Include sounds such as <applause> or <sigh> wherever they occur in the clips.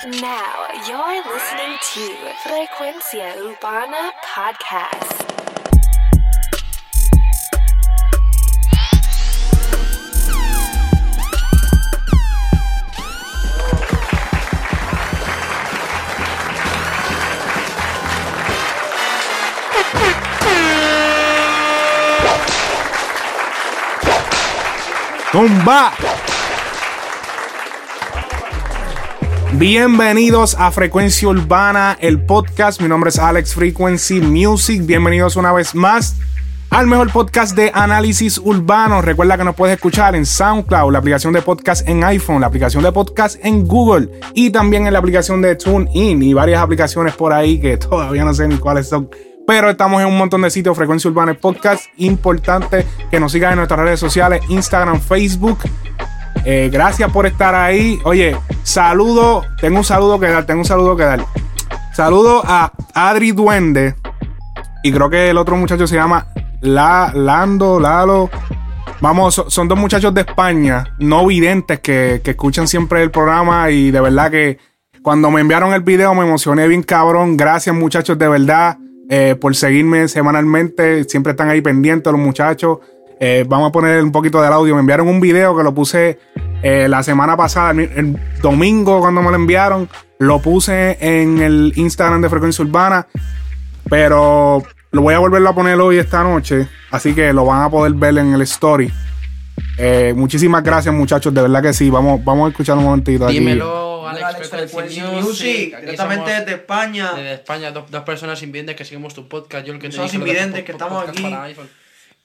Now you're listening to Frecuencia Urbana Podcast. ¡Tumba! Bienvenidos a Frecuencia Urbana, el podcast. Mi nombre es Alex Frequency Music. Bienvenidos una vez más al mejor podcast de análisis urbano. Recuerda que nos puedes escuchar en SoundCloud, la aplicación de podcast en iPhone, la aplicación de podcast en Google y también en la aplicación de TuneIn y varias aplicaciones por ahí que <laughs> todavía no sé ni cuáles son. Pero estamos en un montón de sitios, Frecuencia Urbana Podcast. Importante que nos sigan en nuestras redes sociales, Instagram, Facebook. Eh, gracias por estar ahí. Oye, saludo, tengo un saludo que dar, tengo un saludo que dar. Saludo a Adri Duende. Y creo que el otro muchacho se llama La, Lando, Lalo. Vamos, son dos muchachos de España, no videntes, que, que escuchan siempre el programa. Y de verdad que cuando me enviaron el video me emocioné bien cabrón. Gracias muchachos, de verdad. Eh, por seguirme semanalmente. Siempre están ahí pendientes los muchachos. Eh, vamos a poner un poquito del audio. Me enviaron un video que lo puse eh, la semana pasada, el, domingo cuando me lo enviaron. Lo puse en el Instagram de Frecuencia Urbana. Pero lo voy a volverlo a poner hoy esta noche. Así que lo van a poder ver en el story. muchísimas gracias muchachos, de verdad que sí. Vamos, vamos a escuchar un momentito. Aquí. Dímelo, Alex, Alex Music, Music, directamente somos desde España. Desde España, dos, dos personas invidentes que seguimos tu podcast. Yo el que Somos invidentes que estamos aquí.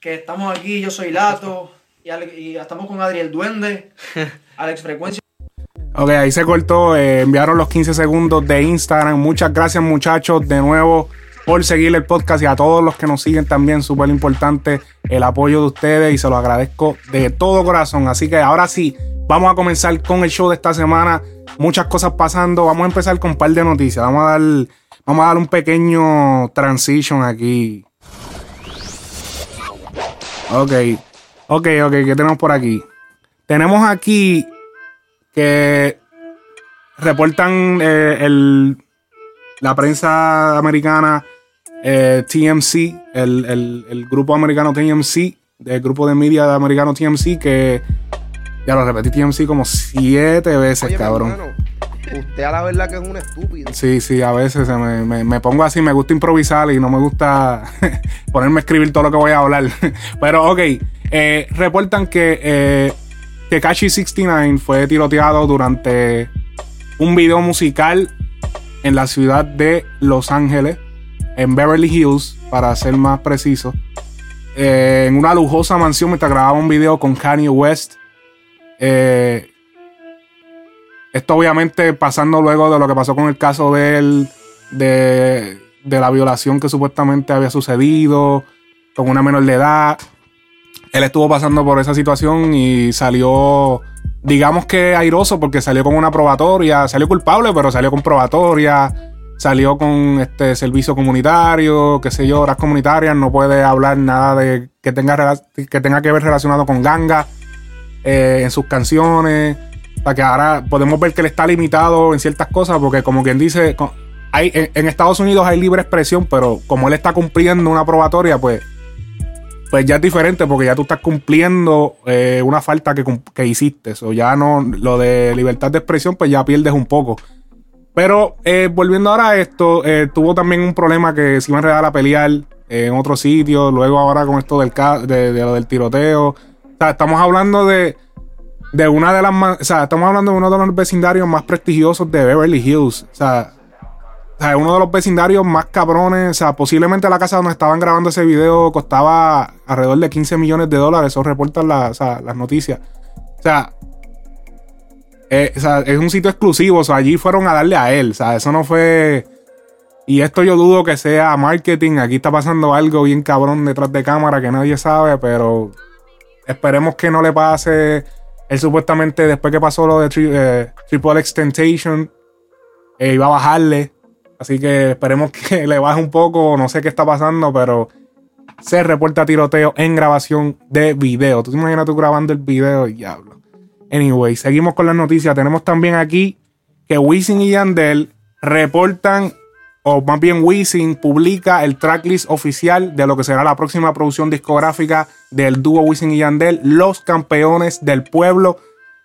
Que estamos aquí, yo soy Lato. Y, Ale- y estamos con Adriel Duende, <laughs> Alex Frecuencia. Ok, ahí se cortó. eh, enviaron los 15 segundos de Instagram. Muchas gracias, muchachos, de nuevo por seguir el podcast y a todos los que nos siguen también. Súper importante el apoyo de ustedes y se lo agradezco de todo corazón. Así que ahora sí, vamos a comenzar con el show de esta semana. Muchas cosas pasando. Vamos a empezar con un par de noticias. Vamos a dar, vamos a dar un pequeño transition aquí. Ok, ok, ok. ¿Qué tenemos por aquí? Tenemos aquí que reportan eh, el, la prensa americana eh, TMC, el, el- el grupo americano TMC, el grupo de media americano TMC, que ya lo repetí TMC como siete veces, Oye, cabrón. hermano, usted a la verdad que es un estúpido. Sí, sí, a veces me- me pongo así, me gusta improvisar y no me gusta <laughs> ponerme a escribir todo lo que voy a hablar. <laughs> Pero ok, eh, reportan que eh, Tekashi 69 fue tiroteado durante un video musical en la ciudad de Los Ángeles, en Beverly Hills, para ser más preciso. Eh, en una lujosa mansión mientras grababa un video con Kanye West. Eh, esto obviamente pasando luego de lo que pasó con el caso de él, de, de la violación que supuestamente había sucedido con una menor de edad. Él estuvo pasando por esa situación y salió, digamos que airoso porque salió con una probatoria, salió culpable, pero salió con probatoria, salió con este servicio comunitario, qué sé yo, horas comunitarias, no puede hablar nada de que tenga, que tenga que ver relacionado con ganga eh, en sus canciones. Sea, que ahora podemos ver que él está limitado en ciertas cosas, porque como quien dice, hay, en, Estados Unidos hay libre expresión, pero como él está cumpliendo una probatoria, pues, pues ya es diferente, porque ya tú estás cumpliendo eh, una falta que, que hiciste. O ya no, lo de libertad de expresión, pues ya pierdes un poco. Pero eh, volviendo ahora a esto, eh, tuvo también un problema que se iba a enredar a pelear en otro sitio, luego ahora con esto del, de, de lo del tiroteo. O sea, estamos hablando de, de una de las más, o sea, estamos hablando de uno de los vecindarios más prestigiosos de Beverly Hills. O sea, o sea, uno de los vecindarios más cabrones. O sea, posiblemente la casa donde estaban grabando ese video costaba alrededor de 15 millones de dólares. Eso reportan la- o sea, las noticias. O sea, eh, o sea, es un sitio exclusivo. O sea, allí fueron a darle a él. O sea, eso no fue. Y esto yo dudo que sea marketing. Aquí está pasando algo bien cabrón detrás de cámara que nadie sabe, pero esperemos que no le pase. Él supuestamente, después que pasó lo de eh, Triple X eh, iba a bajarle. Así que esperemos <laughs> que le baje un poco. No sé qué está pasando, pero se reporta tiroteo en grabación de video. ¿Tú te imaginas tú grabando el video? Diablo. Anyway, seguimos con las noticias. Tenemos también aquí que Wisin y Yandel reportan, o más bien Wisin publica el tracklist oficial de lo que será la próxima producción discográfica del dúo Wisin y Yandel, Los Campeones del Pueblo.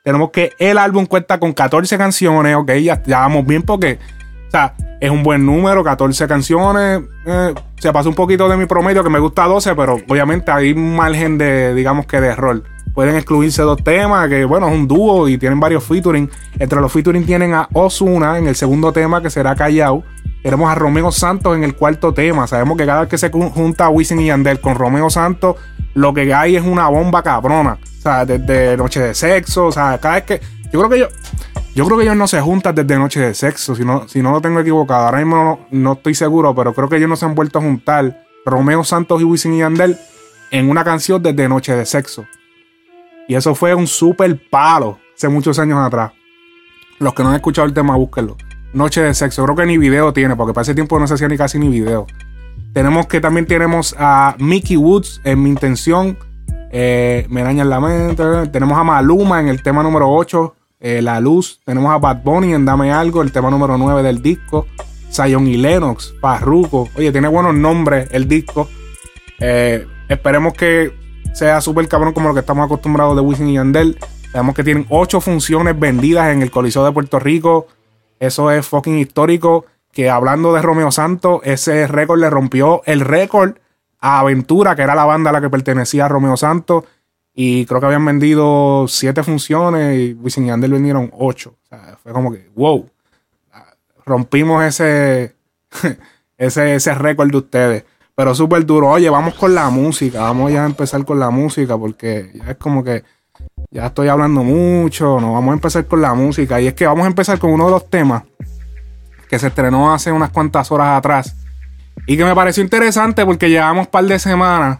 Tenemos que el álbum cuenta con 14 canciones, ok, ya, ya vamos bien porque, o sea, es un buen número, 14 canciones. eh, se pasó un poquito de mi promedio, que me gusta 12, pero obviamente hay un margen de, digamos que de error. Pueden excluirse dos temas, que bueno, es un dúo y tienen varios featuring. Entre los featuring tienen a Osuna en el segundo tema, que será Callao. Tenemos a Romeo Santos en el cuarto tema. Sabemos que cada vez que se jun- junta Wisin y Yandel con Romeo Santos, lo que hay es una bomba cabrona. O sea, desde Noche de Sexo, o sea, cada vez que. Yo creo que yo. Yo creo que ellos no se juntan desde Noche de Sexo, si no, si no lo tengo equivocado. Ahora mismo no, no estoy seguro, pero creo que ellos no se han vuelto a juntar. Romeo Santos y Wisin y Yandel en una canción desde Noche de Sexo. Y eso fue un super palo hace muchos años atrás. Los que no han escuchado el tema, búsquenlo. Noche de Sexo. Creo que ni video tiene, porque para ese tiempo no se hacía ni casi ni video. Tenemos que también tenemos a Mickey Woods en Mi Intención. eh, me daña la mente. Tenemos a Maluma en el tema número 8, eh, La Luz. Tenemos a Bad Bunny en Dame Algo, el tema número 9 del disco. Zion y Lennox, Parruco. Oye, tiene buenos nombres el disco. Eh, esperemos que sea súper cabrón como lo que estamos acostumbrados de Wisin y Yandel. Sabemos que tienen 8 funciones vendidas en el Coliseo de Puerto Rico. Eso es fucking histórico. Que hablando de Romeo Santos, ese récord le rompió el récord a Aventura, que era la banda a la que pertenecía a Romeo Santos. Y creo que habían vendido 7 funciones y Wisin y Yandel vendieron 8. O sea, fue como que, wow. Rompimos ese, <laughs> ese, ese récord de ustedes. Pero súper duro. Oye, vamos con la música. Vamos ya a empezar con la música porque ya es como que ya estoy hablando mucho. No, vamos a empezar con la música. Y es que vamos a empezar con uno de los temas que se estrenó hace unas cuantas horas atrás. Y que me pareció interesante porque llevamos un par de semanas.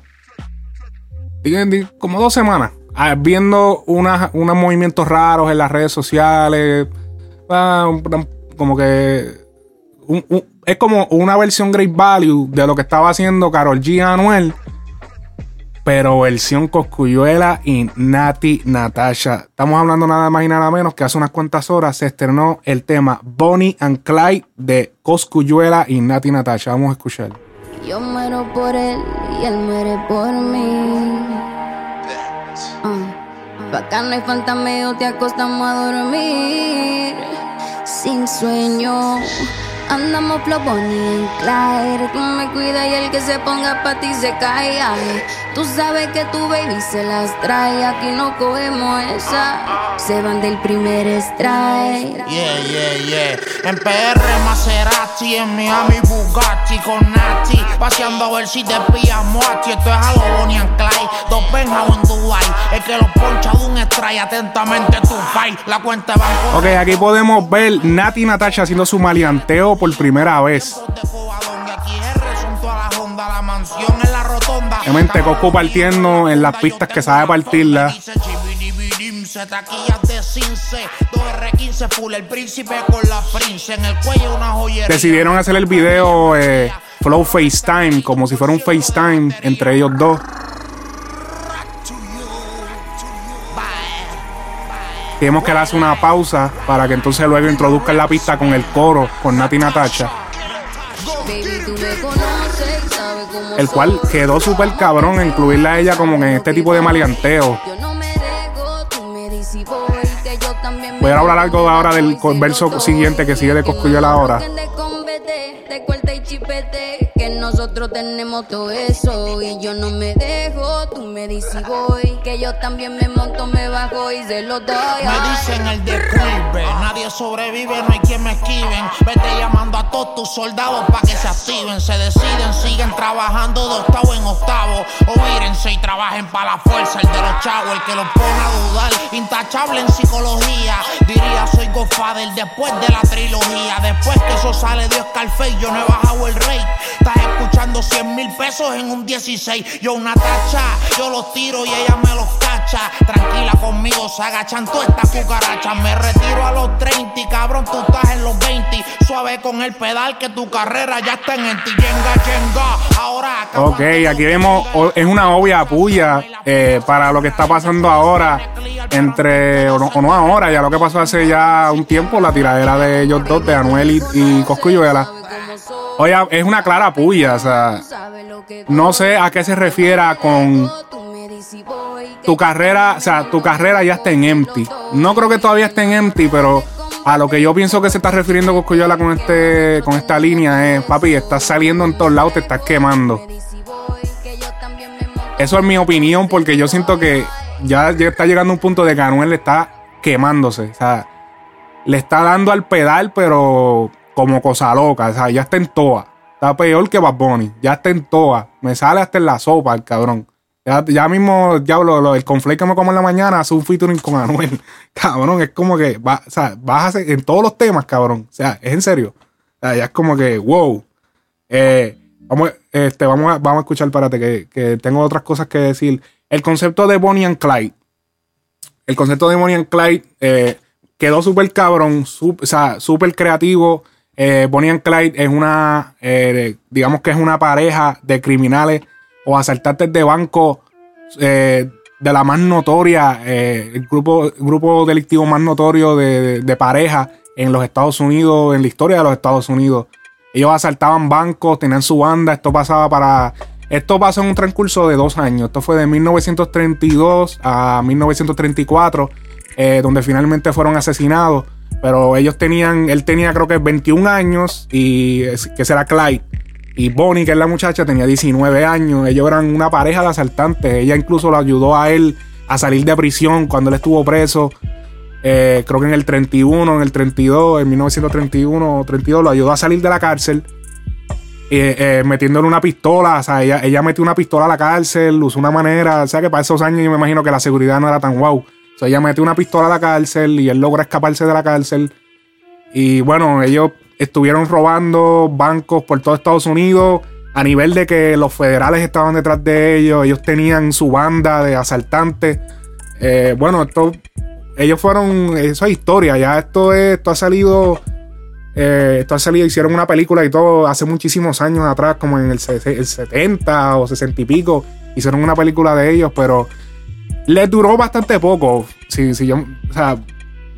Como dos semanas. ah, Viendo unas- unos movimientos raros en las redes sociales. ah, Como que es como una versión Great Value de lo que estaba haciendo Carol G Anuel. Pero versión Coscuyuela y Nati Natasha. Estamos hablando nada más y nada menos que hace unas cuantas horas se estrenó el tema Bonnie and Clyde de Coscuyuela y Nati Natasha. Vamos a escuchar. Yo muero por él y él muere por mí. Uh, Bacano y fantameo, te acostamos a dormir. Sin sueño, andamos flow Bonnie and Clyde. Tú me cuidas y el que se ponga pa' ti se cae. Ay, Tú sabes que tu baby se las trae. Aquí no cogemos esa. Se van del primer strike. Yeah, yeah, yeah. En PR Maserati, en Miami Bugatti con Nati. Paseando a ver si te pillamos a ti. Esto es algo Bonnie and Clyde. Dos Benjamín en Dubai. El que los poncha de un strike. Atentamente tu fight. La cuenta banco. Ok, aquí podemos ver Nati Natasha haciendo su maleanteo por primera vez. Obviamente, Coco partiendo en las pistas que sabe partirlas. Dice chibidibidim, se taquillas de Cince. 2R15 full, el príncipe con la prince. En el cuello una joyería. Decidieron hacer el video eh, Flow FaceTime, como si fuera un FaceTime entre ellos dos. Tenemos que darse una pausa para que entonces luego introduzcan la pista con el coro con Nati cómo El cual quedó súper cabrón incluirla a ella como en este tipo de maleanteo. Voy, a hablar algo ahora del verso siguiente que sigue de Cosculluela ahora. Que nosotros y yo no me dejo, que yo también me monto, me bajo y se lo doy. Me dicen el declive, nadie sobrevive, no hay quien me esquiven. Vete llamando a todos tus soldados para que se activen, se deciden, siguen trabajando de octavo en octavo. O mírense y trabajen para la fuerza, el de los chavos, el que los pone a dudar. Intachable en psicología, diría soy Godfather después de la trilogía. Después que eso sale de Oscar Fay, yo no he bajado el rey. Estás escuchando 100 mil pesos en un 16. Yo una tacha, yo los tiro y ella me los cacha. Tranquila conmigo, se agachan todas estas cucarachas. Me retiro a los 30 y cabrón, tú estás en los 20. Suave con el pedal que tu carrera ya está en ti. Yenga, yenga. Ahora Ok, aquí vemos, es una obvia puya eh, para lo que está pasando ahora entre, o no, o no ahora, ya lo que pasó hace ya un tiempo, la tiradera de ellos dos, de Anuel y, y Coscuyuela. Oye, es una clara puya, o sea, no sé a qué se refiera con tu carrera, o sea, tu carrera ya está en empty. No creo que todavía esté en empty, pero a lo que yo pienso que se está refiriendo Coscuyola con este con esta línea es, papi, estás saliendo en todos lados, te estás quemando. Eso es mi opinión, porque yo siento que ya, ya está llegando un punto de que Anuel le está quemándose. O sea, le está dando al pedal, pero como cosa loca. O sea, ya está en toa. Está peor que Bad Bunny. Ya está en toa. Me sale hasta en la sopa el cabrón. Ya, mismo, ya lo, el conflate que me como en la mañana hace un featuring con Anuel. <laughs> Cabrón, es como que va, vas a hacer en todos los temas, cabrón. O sea, es en serio. O sea, ya es como que, wow. Eh, vamos, este, vamos, a, vamos a escuchar, párate, que, que tengo otras cosas que decir. El concepto de Bonnie and Clyde. El concepto de Bonnie and Clyde eh, quedó súper cabrón, o sea, súper creativo. Eh, Bonnie and Clyde es una, digamos que es una pareja de criminales o asaltantes de banco eh, de la más notoria, eh, el grupo, grupo delictivo más notorio de, de- pareja en los Estados Unidos, en la historia de los Estados Unidos. Ellos asaltaban bancos, tenían su banda, esto pasaba para... Esto pasó en un transcurso de dos años. Esto fue de 1932 a 1934, eh, donde finalmente fueron asesinados. Pero ellos tenían, él tenía creo que 21 años, y que será Clyde. Y Bonnie, que es la muchacha, tenía 19 años. Ellos eran una pareja de asaltantes. Ella incluso lo ayudó a él a salir de prisión cuando él estuvo preso. Eh, creo que en el 31, en el 32, en 1931 o 32, lo ayudó a salir de la cárcel. eh, eh, metiéndole una pistola. O sea, ella, ella metió una pistola a la cárcel, usó una manera. O sea, que para esos años yo me imagino que la seguridad no era tan wow. O sea, ella metió una pistola a la cárcel y él logra escaparse de la cárcel. Y bueno, ellos estuvieron robando bancos por todo Estados Unidos. A nivel de que los federales estaban detrás de ellos. Ellos tenían su banda de asaltantes. Eh, bueno, esto. Ellos fueron. Eso es historia. Ya esto es. Esto ha salido. eh, esto ha salido. Hicieron una película y todo hace muchísimos años atrás, como en el, se- el 70 o 60 y pico. Hicieron una película de ellos, pero les duró bastante poco. Si yo, o sea,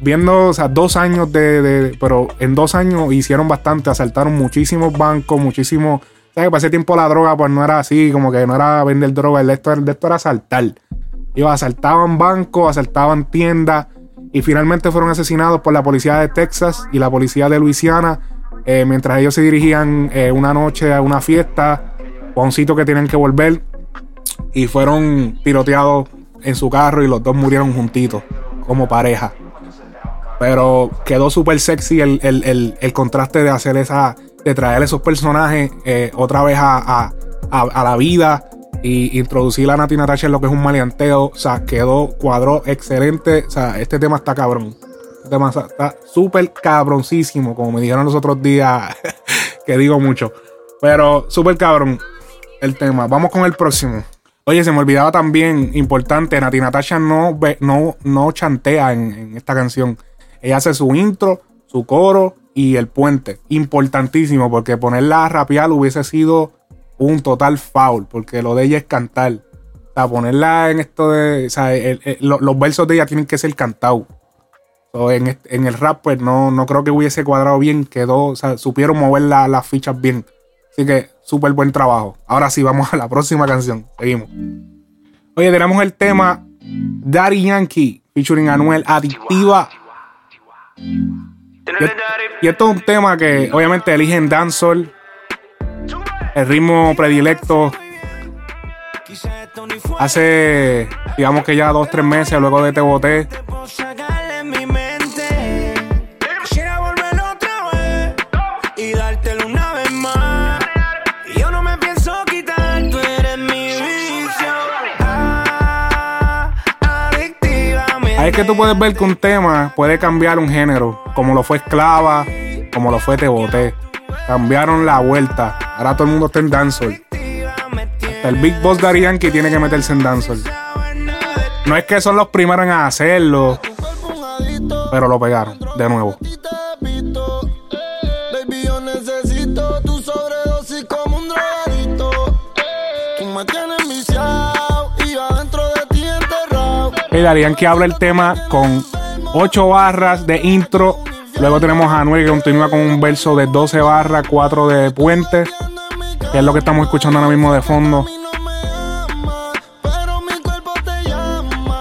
viendo, o sea, dos años de, de- Pero en dos años hicieron bastante, asaltaron muchísimos bancos, muchísimos. ¿Sabes? Para ese tiempo la droga, pues no era así, como que no era vender droga, el de esto, el esto era asaltar. Ellos asaltaban bancos, asaltaban tiendas y finalmente fueron asesinados por la policía de Texas y la policía de Luisiana eh, mientras ellos se dirigían eh, una noche a una fiesta o un sitio que tenían que volver y fueron tiroteados en su carro y los dos murieron juntitos como pareja. Pero quedó súper sexy el, el- el- el contraste de hacer esa, de traer esos personajes eh, otra vez a, a- a- la vida y introducir a Nati Natasha en lo que es un maleanteo. O sea, quedó, cuadró excelente. O sea, este tema está cabrón. Este tema está- súper cabroncísimo, como me dijeron los otros días, <laughs> que digo mucho. Pero súper cabrón el tema. Vamos con el próximo. Oye, se me olvidaba también, importante, Nati Natasha no, no, no chantea en esta canción. Ella hace su intro, su coro y el puente. Importantísimo, porque ponerla a rapear hubiese sido un total foul, porque lo de ella es cantar. O sea, ponerla en esto de. O sea, los versos de ella tienen que ser cantados. En, el rap, pues no, no creo que hubiese cuadrado bien. Quedó, o sea, supieron mover la- las fichas bien. Así que, súper buen trabajo. Ahora sí, vamos a la próxima canción. Seguimos. Oye, tenemos el tema Daddy Yankee featuring Anuel Adictiva. Y, y esto es un tema que obviamente eligen dancehall. El ritmo predilecto. Hace, digamos que ya dos, tres meses luego de Te Boté. Es que tú puedes ver que un tema puede cambiar un género, como lo fue Esclava, como lo fue Te Boté. Cambiaron la vuelta. Ahora todo el mundo está en dancehall. Hasta el Big Boss Daddy Yankee tiene que meterse en dancehall. No es que son los primeros en hacerlo, pero lo pegaron de nuevo. Necesito tu sobredosis como un drogadito. Y Daddy Yankee habla el tema con 8 barras de intro. Luego tenemos a Anuel que continúa con un verso de 12 barras, 4 de puente, que es lo que estamos escuchando ahora mismo de fondo.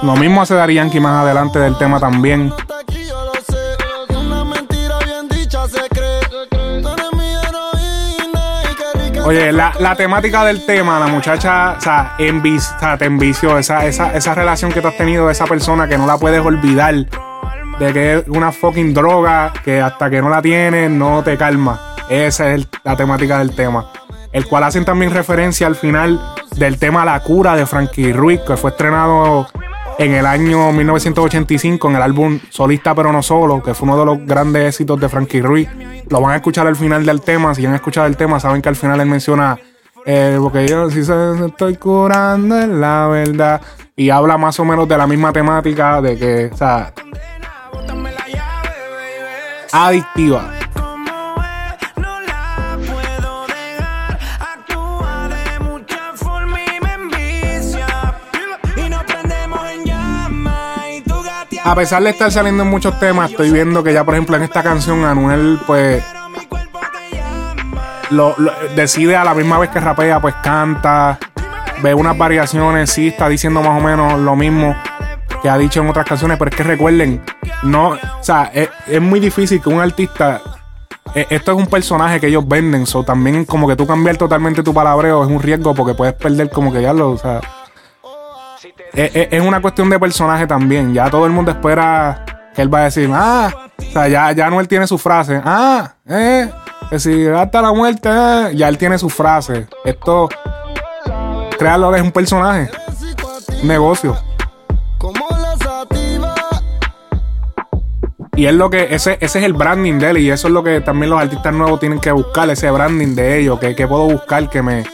Lo mismo hace Daddy Yankee más adelante del tema también. Oye, la, la temática del tema, la muchacha, o sea, envi- o sea, te envició esa, esa, esa relación que tú has tenido de esa persona que no la puedes olvidar. De que es una fucking droga que hasta que no la tienes no te calma. Esa es el- la temática del tema. El cual hacen también referencia al final del tema La cura de Frankie Ruiz, que fue estrenado en el año 1985 en el álbum Solista pero no solo, que fue uno de los grandes éxitos de Frankie Ruiz. Lo van a escuchar al final del tema. Si han escuchado el tema, saben que al final él menciona eh, porque yo sí se estoy curando en la verdad. Y habla más o menos de la misma temática de que, o sea, adictiva. A pesar de estar saliendo en muchos temas, estoy viendo que ya, por ejemplo, en esta canción, Anuel, pues, lo, lo- decide a la misma vez que rapea, pues canta, ve unas variaciones, sí, está diciendo más o menos lo mismo que ha dicho en otras canciones, pero es que recuerden, no, o sea, es, muy difícil que un artista, eh, esto es un personaje que ellos venden, so también como que tú cambiar totalmente tu palabreo es un riesgo porque puedes perder como que ya lo, o sea, es, es- es una cuestión de personaje también, ya todo el mundo espera que él va a decir, ah, o sea, ya, ya Anuel tiene su frase, ah, eh, que si hasta la muerte, eh, ya él tiene su frase. Esto, créalo, es un personaje, un negocio. Y es lo que, ese, ese es el branding de él. Y eso es lo que también los artistas nuevos tienen que buscar, ese branding de ellos. Que, que puedo buscar que me,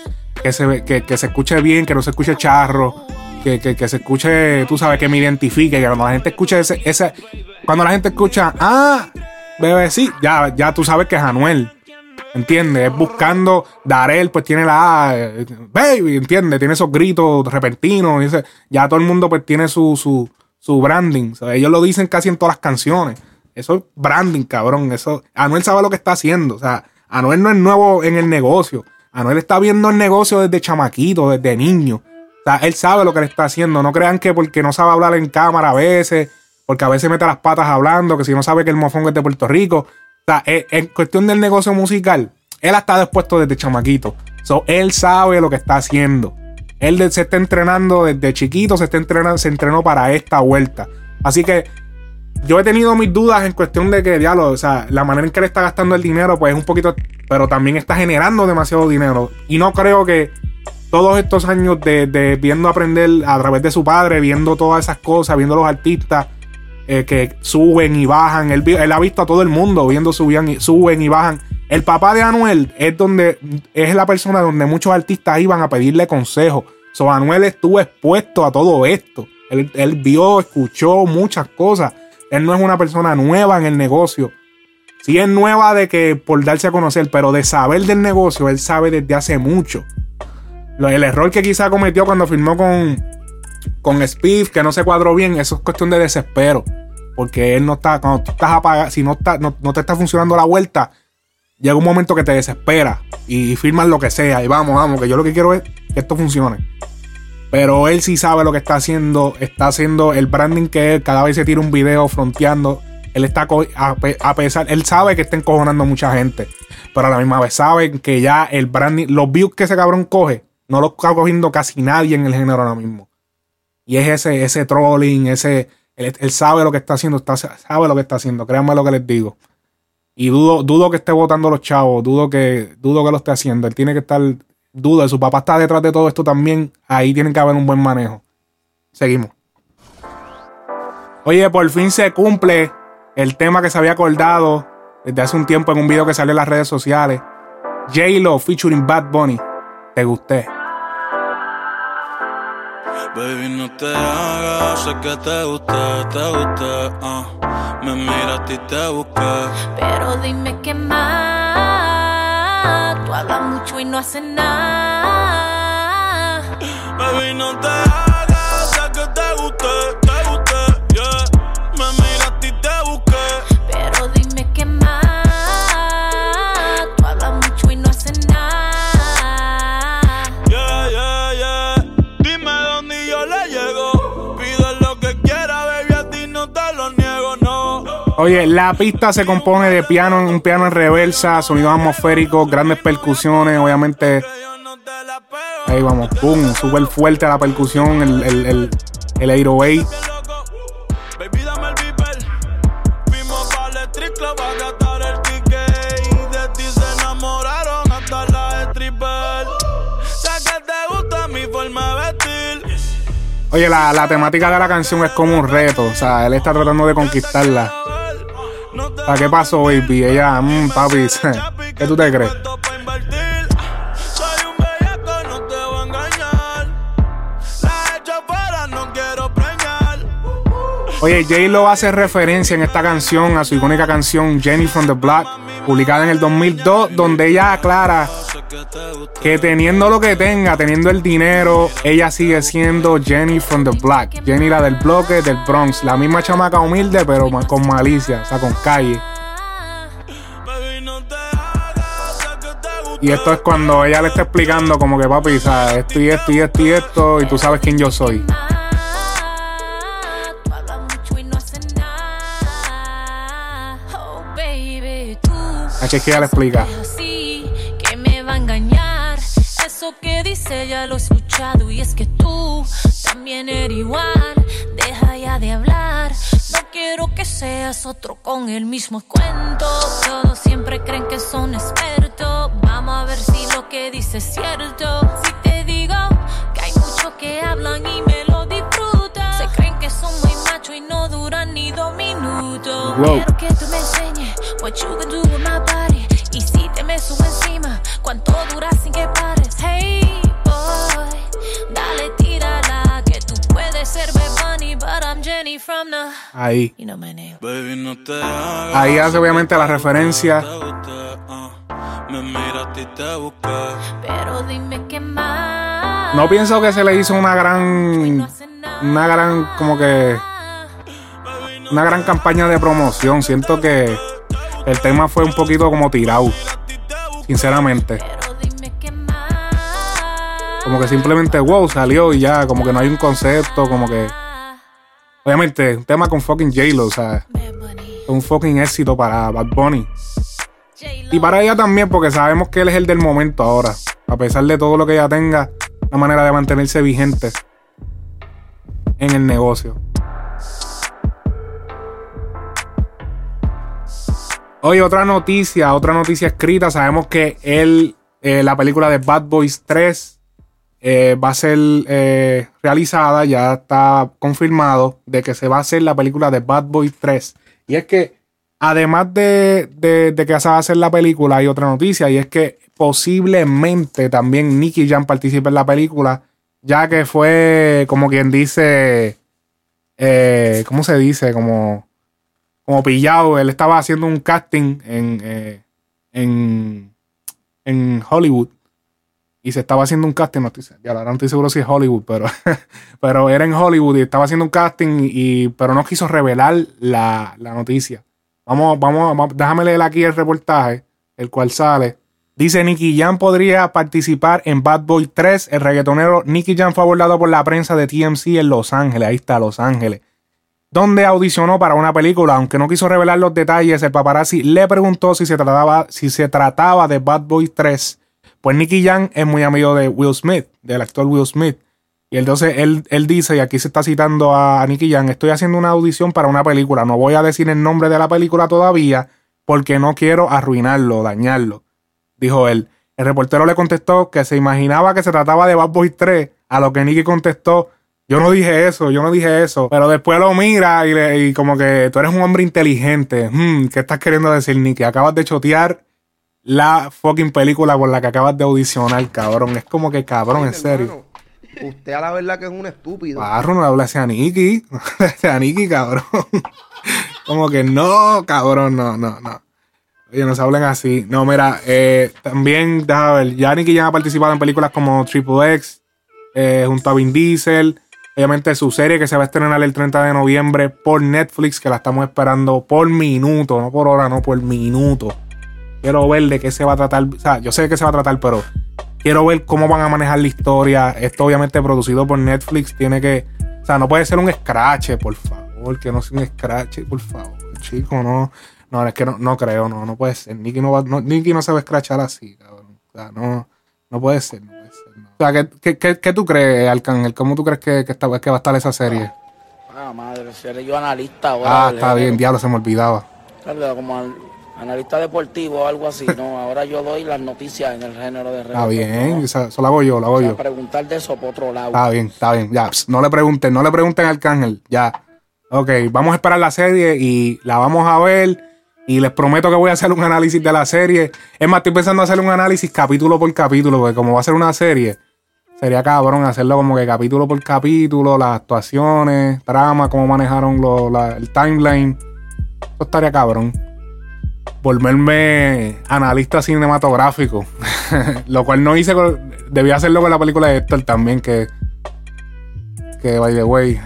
que se, que, que se escuche bien, que no se escuche charro, que, que, que se escuche, tú sabes, que me identifique, que cuando la gente escuche ese, ese, cuando la gente escucha, ah, bebé, sí, ya, ya tú sabes que es Anuel. ¿Entiendes? Es buscando Darel, pues tiene la baby, ¿entiendes? Tiene esos gritos repentinos. ese- ya todo el mundo pues tiene su, su, su branding. Ellos lo dicen casi en todas las canciones. Eso es branding, cabrón. Eso, Anuel sabe lo que está haciendo. O sea, Anuel no es nuevo en el negocio. Anuel está viendo el negocio desde chamaquito, desde niño. O sea, él sabe lo que le está haciendo. No crean que porque no sabe hablar en cámara a veces, porque a veces mete las patas hablando, que si no sabe que el mofongo es de Puerto Rico. O sea, en, en cuestión del negocio musical, él ha estado expuesto desde chamaquito. Él sabe lo que está haciendo. Él se está entrenando desde chiquito, se está entrenando, entrenó para esta vuelta. Así que yo he tenido mis dudas en cuestión de que, diablo, o sea, la manera en que él está gastando el dinero, pues es un poquito, pero también está generando demasiado dinero. Y no creo que todos estos años de, viendo aprender a través de su padre, viendo todas esas cosas, viendo los artistas eh, que suben y bajan, él, ha visto a todo el mundo viendo suben y, suben y bajan. El papá de Anuel es donde es la persona donde muchos artistas iban a pedirle consejo. So, Anuel estuvo expuesto a todo esto. Él, él vio, escuchó muchas cosas. Él no es una persona nueva en el negocio. Sí es nueva de que por darse a conocer, pero de saber del negocio, él sabe desde hace mucho. El error que quizá cometió cuando firmó con, con que no se cuadró bien, eso es cuestión de desespero. Porque él no está, cuando tú estás apagado, si no, está, no, no te está funcionando la vuelta, llega un momento que te desespera y firmas lo que sea. Y vamos, vamos, que yo lo que quiero es que esto funcione. Pero él sí sabe lo que está haciendo. Está haciendo el branding que él cada vez se tira un video fronteando. Él está a, pe- a pesar, él sabe que está encojonando mucha gente. Pero a la misma vez sabe que ya el branding, los views que ese cabrón coge, no los está cogiendo casi nadie en el género ahora mismo. Y es ese, ese trolling, ese. Él, sabe lo que está haciendo, sabe lo que está haciendo. Créanme lo que les digo. Y dudo, dudo que esté votando los chavos, dudo que, dudo que lo esté haciendo. Él tiene que estar, dudo, su papá está detrás de todo esto también. Ahí tiene que haber un buen manejo. Seguimos. Oye, por fin se cumple el tema que se había acordado desde hace un tiempo en un video que salió en las redes sociales. J-Lo featuring Bad Bunny. Te gusté. Baby, no te hagas, sé que te gusta, te gusta. ah. Me miraste y te busqué. Pero dime qué más. Tú hablas mucho y no haces nada. Baby, no te hagas, Oye, la pista se compone de piano, un piano en reversa, sonidos atmosféricos, grandes percusiones, obviamente. Ahí vamos, pum, súper fuerte la percusión, el, el, el, el 808. Bien loco. Baby, dame el beeper. Fuimos para el strip club a gastar el ticket. Y de ti se enamoraron hasta las strippers. Sé que te gusta mi forma de vestir. Oye, la, la temática de la canción es como un reto, o sea, él está tratando de conquistarla. ¿Para qué pasó, baby? Ella, mmm, papi, <laughs> ¿qué tú te crees? Oye, J-Lo hace referencia en esta canción a su icónica canción Jenny from the Block, publicada en el 2002, donde ella aclara que teniendo lo que tenga, teniendo el dinero, ella sigue siendo Jenny from the Block. Jenny la del bloque del Bronx, la misma chamaca humilde, pero con malicia, o sea, con calle. Y esto es cuando ella le está explicando como que papi, sea, esto y esto y esto y esto, y tú sabes quién yo soy. Así es que ella le explica. Ya lo he escuchado y es que tú también eres igual. Deja ya de hablar. No quiero que seas otro con el mismo cuento. Todos siempre creen que son expertos. Vamos a ver si lo que dices es cierto. Si te digo que hay muchos que hablan y me lo disfrutan. Se creen que son muy machos y no duran ni dos minutos. Wow. Quiero que tú me enseñes what you can do with my body. Y si te me subo encima, cuánto duras sin que pares. Hey, tú puedes ser Bad Bunny, but I'm Jenny from the. Ahí. You know my name. Baby, no te. Ahí hace obviamente la referencia. Pero dime qué más. No pienso que se le hizo una gran, una gran, como que, una gran campaña de promoción. Siento que el tema fue un poquito como tirado, sinceramente. Como que simplemente, wow, salió y ya, como que no hay un concepto, como que, obviamente, un tema con fucking J-Lo, o sea, un fucking éxito para Bad Bunny. Y para ella también, porque sabemos que él es el del momento ahora. A pesar de todo lo que ella tenga, una manera de mantenerse vigente en el negocio. Hoy otra noticia, otra noticia escrita. Sabemos que él, eh, la película de Bad Boys 3 eh, va a ser eh, realizada, ya está confirmado de que se va a hacer la película de Bad Boys 3. Y es que, además de, de- que se va a hacer la película, hay otra noticia, y es que posiblemente también Nicky Jam participe en la película, ya que fue, como quien dice, eh, ¿cómo se dice? Como, como pillado. Él estaba haciendo un casting en, en, en Hollywood. Y se estaba haciendo un casting, no estoy, ya ahora no estoy seguro si es Hollywood, pero, <laughs> pero era en Hollywood y estaba haciendo un casting, y, pero no quiso revelar la, la noticia. Vamos, vamos, vamos, déjame leer aquí el reportaje, el cual sale. Dice Nicky Jam podría participar en Bad Boy 3. El reggaetonero Nicky Jam fue abordado por la prensa de TMC en Los Ángeles. Ahí está, Los Ángeles. Donde audicionó para una película. Aunque no quiso revelar los detalles, el paparazzi le preguntó si se trataba, si se trataba de Bad Boy 3. Pues Nicky Jam es muy amigo de Will Smith, del actor Will Smith. Y entonces él, él dice, y aquí se está citando a, Nicky Jam, estoy haciendo una audición para una película. No voy a decir el nombre de la película todavía porque no quiero arruinarlo, dañarlo dijo él. El reportero le contestó que se imaginaba que se trataba de Bad Boys 3, a lo que Nicky contestó, yo no dije eso, yo no dije eso. Pero después lo mira y, le- y como que tú eres un hombre inteligente. Hmm, ¿Qué estás queriendo decir, Nicky? Acabas de chotear la fucking película por la que acabas de audicionar, cabrón. Es como que cabrón, en serio. Hermano, usted a la verdad que es un estúpido. Barro, no le hables a Nicky. <laughs> A Nicky, cabrón. <laughs> Como que no, cabrón, no, no, no. Oye, no se hablen así. No, mira, eh, también, déjame ver, ya Nicky ya ha participado en películas como Triple X, eh, junto a Vin Diesel. Obviamente su serie que se va a estrenar el 30 de noviembre por Netflix, que la estamos esperando por minuto, no por hora, no por minuto. Quiero ver de qué se va a tratar. O sea, yo sé de qué se va a tratar, pero quiero ver cómo van a manejar la historia. Esto obviamente producido por Netflix. Tiene que... O sea, no puede ser un scratch, por favor. Que no sea un scratch, por favor. Chico, no. No, es que no, no creo, no, no puede ser. Nicky no, va, no, Nicky no se va a scratchar así, cabrón. O sea, no, no puede ser, no puede ser. no. O sea, ¿qué, qué, qué, qué tú crees, Arcángel? ¿Cómo tú crees que, que, está, que va a estar esa serie? Ah, madre, seré yo analista ahora. Ah, está bien, diablo, se me olvidaba. Como al- analista deportivo o algo así, ¿no? Ahora yo doy las noticias en el género de Está reggaetón, bien, ¿no? eso, eso lo hago yo, lo hago O sea, yo. preguntar de eso por otro lado. Está bien, está bien. Ya, pss, no le pregunten, no le pregunten al Arcángel. Ya. Ok, vamos a esperar la serie y la vamos a ver. Y les prometo que voy a hacer un análisis de la serie. Es más, estoy pensando hacer un análisis capítulo por capítulo, porque como va a ser una serie, sería cabrón hacerlo como que capítulo por capítulo, las actuaciones, trama, cómo manejaron lo- la- el timeline. Eso estaría cabrón. Volverme analista cinematográfico. <laughs> lo cual no hice con. Debía hacerlo con la película de Héctor también, que. Que by the way.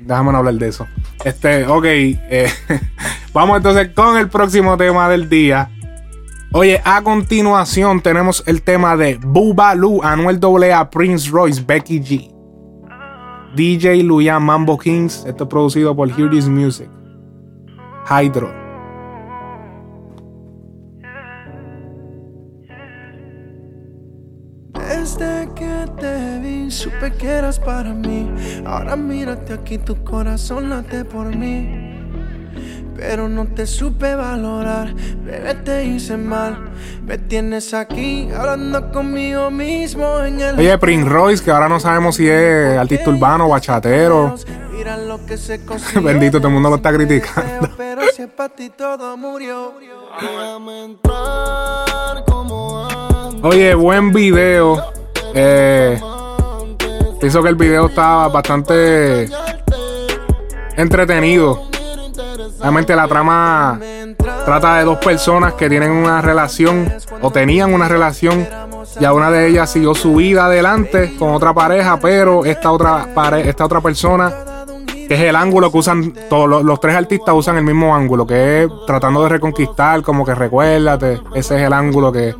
Déjame no hablar de eso. Este, ok. eh, <laughs> vamos entonces con el próximo tema del día. Oye, a continuación tenemos el tema de Boobaloo, Anuel AA, Prince Royce, Becky G. DJ Luyan Mambo Kings. Esto es producido por Hear This Music. Hydro. Supe que eras para mí. Ahora mírate aquí, tu corazón late por mí. Pero no te supe valorar, bebé, te hice mal. Me tienes aquí hablando conmigo mismo en el. Oye, Prince Royce, que ahora no sabemos si es artista urbano, bachatero. Mira lo que se. <laughs> Bendito, todo el mundo lo está criticando. Pero si es para ti todo murió. Oye, buen video. Eh, pienso que el video está bastante entretenido. Realmente la trama trata de dos personas que tienen una relación o tenían una relación. Ya una de ellas siguió su vida adelante con otra pareja, pero esta otra, pare- esta otra persona, que es el ángulo que usan todos los, los tres artistas, usan el mismo ángulo, que es tratando de reconquistar, como que recuérdate. Ese es el ángulo que,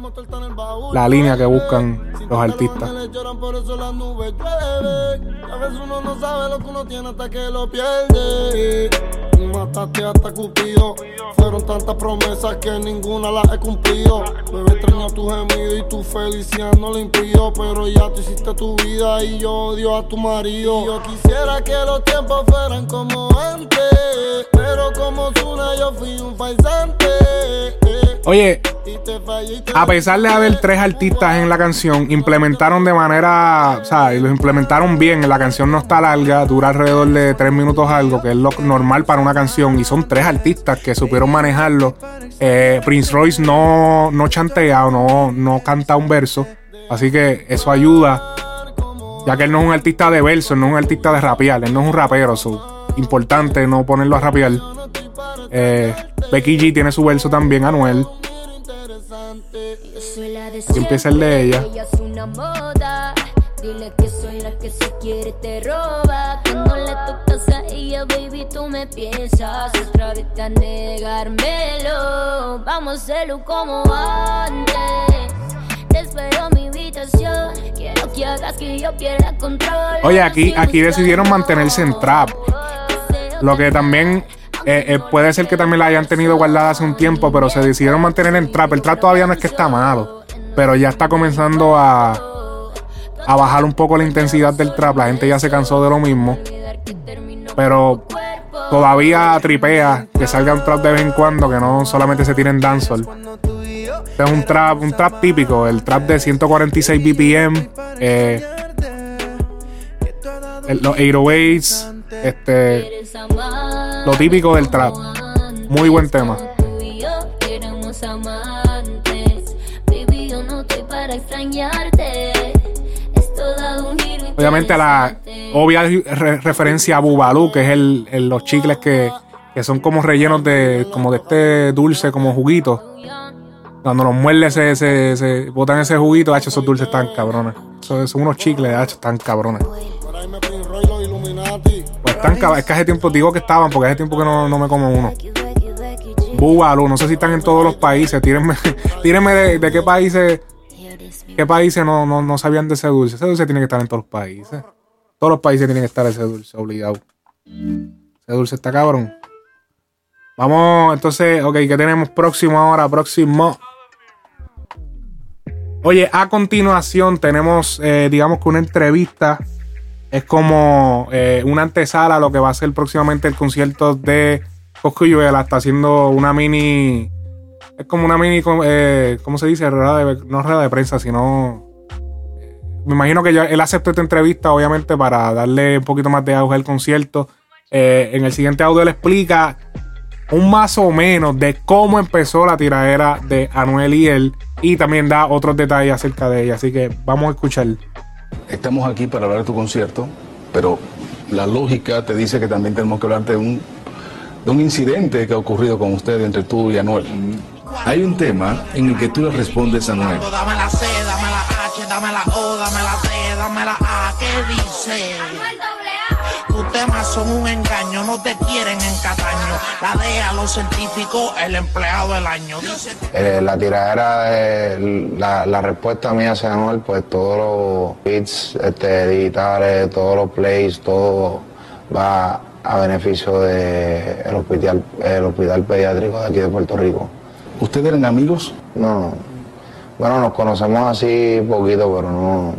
la línea que buscan los artistas. lloran, por eso las nubes llueven. A veces uno no sabe lo que uno tiene hasta que lo pierde. Y mataste hasta Cupido. Fueron tantas promesas que ninguna las he cumplido. Bebé extraño tu gemido y tu felicidad no lo impido. Pero ya tú hiciste tu vida y yo odio a tu marido. Yo quisiera que los tiempos fueran como antes. Pero como Zuna yo fui un faisante. Oye, a pesar de haber tres artistas en la canción, implementaron de manera, o sea, y los implementaron bien. La canción no está larga, dura alrededor de tres minutos algo, que es lo normal para una canción. Y son tres artistas que supieron manejarlo. Eh, Prince Royce no, no chantea o no, no canta un verso. Así que eso ayuda. Ya que él no es un artista de verso, no es un artista de rapear, él no es un rapero. so, importante no ponerlo a rapear. Eh, Becky G tiene su verso también, Anuel. Empieza el de ella. Ella es una moda. Dile que soy la que si quiere te roba. Cuando le tocas a ella, baby, tú me piensas. Otra vez a negármelo. Vamos a hacerlo como antes. Te espero en mi habitación. Quiero que hagas que yo pierda control. Oye, aquí, aquí decidieron mantenerse en trap. Lo que también eh, eh, puede ser que también la hayan tenido guardada hace un tiempo, pero se decidieron mantener en trap. El trap todavía no es que está malo, pero ya está comenzando a, a bajar un poco la intensidad del trap. La gente ya se cansó de lo mismo, pero todavía tripea que salga un trap de vez en cuando, que no solamente se tiren dancehall. Este es un trap, un trap típico, el trap de 146 BPM. eh, los 808s, este, lo típico del trap. Muy buen tema. Obviamente la obvia re- referencia a Bubalú, que es el, el- los chicles que, que son como rellenos de como de este dulce, como juguito. Cuando los muerdes se, se, se botan ese juguito, hacho, esos dulces están cabrones. Son, son unos chicles, hacho, están cabrones. Es que hace tiempo digo que estaban, porque hace tiempo que no, no me como uno. Bubalú, no sé si están en todos los países. Tírenme, <laughs> tírenme de, de qué países, qué países no, no, no sabían de ese dulce. Ese dulce tiene que estar en todos los países. Todos los países tienen que estar ese dulce, obligado. Ese dulce está cabrón. Vamos, entonces, ok, ¿qué tenemos próximo ahora? Próximo. Oye, a continuación tenemos, eh, digamos que una entrevista. Es como eh, una antesala a lo que va a ser próximamente el concierto de Coscuyuela. Está haciendo una mini. Es como una mini. eh, ¿Cómo se dice? No rueda de prensa, sino. eh, Me imagino que él aceptó esta entrevista, obviamente, para darle un poquito más de auge al concierto. En el siguiente audio él explica un más o menos de cómo empezó la tiradera de Anuel y él. Y también da otros detalles acerca de ella. Así que vamos a escuchar. Estamos aquí para hablar de tu concierto, pero la lógica te dice que también tenemos que hablar de un, de un incidente que ha ocurrido con usted entre tú y Anuel. Hay un tema en el que tú le respondes a Anuel. Dame la C, dame la H, dame la O, dame la T, dame la A. ¿Qué dice? Temas son un engaño, no te quieren en Cataño. La DEA, los científicos, el empleado del año. Eh, la tiradera de la, la respuesta mía hacia Anuel, pues todos los beats este, digitales, todos los plays, todo va a beneficio del hospital, el hospital pediátrico de aquí de Puerto Rico. ¿Ustedes eran amigos? No. Bueno, nos conocemos así poquito, pero no,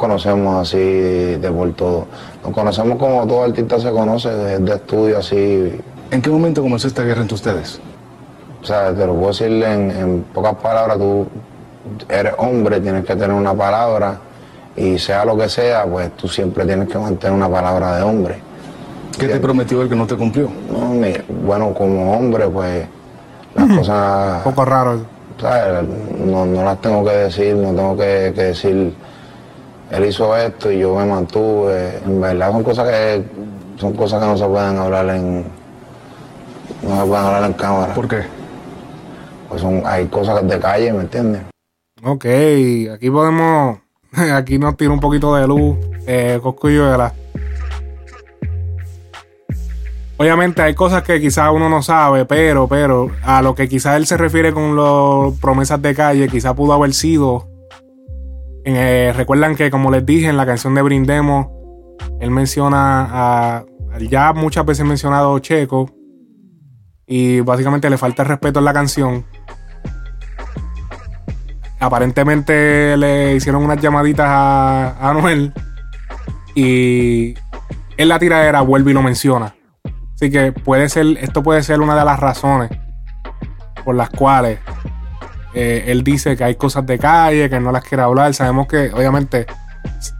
conocemos así de por todo. Nos conocemos como todo artista se conoce, de, de estudio así. ¿En qué momento comenzó esta guerra entre ustedes? O sea, te lo puedo decir en, en pocas palabras, tú eres hombre, tienes que tener una palabra y sea lo que sea, pues tú siempre tienes que mantener una palabra de hombre. ¿Qué te prometió él que no te cumplió? No, mi- bueno, como hombre, pues las cosas... Un poco raro. ¿sabes? No, no las tengo que decir, no tengo que, que decir, él hizo esto y yo me mantuve. En verdad son cosas que son cosas que no se pueden hablar en no se pueden hablar en cámara. ¿Por qué? Pues son, hay cosas de calle, ¿me entiendes? Ok, aquí podemos. <laughs> Aquí nos tira un poquito de luz. Eh, Coscuyuela. Obviamente hay cosas que quizás uno no sabe, pero, pero, a lo que quizás él se refiere con las promesas de calle, quizás pudo haber sido. Eh, Recuerdan que, como les dije, en la canción de Brindemos, él menciona a. ya muchas veces mencionado Checo. Y básicamente le falta respeto en la canción. Aparentemente le hicieron unas llamaditas a, a Anuel. Y en la tiradera vuelve y lo menciona. Así que puede ser, esto puede ser una de las razones por las cuales eh, él dice que hay cosas de calle, que no las quiere hablar. Sabemos que, obviamente,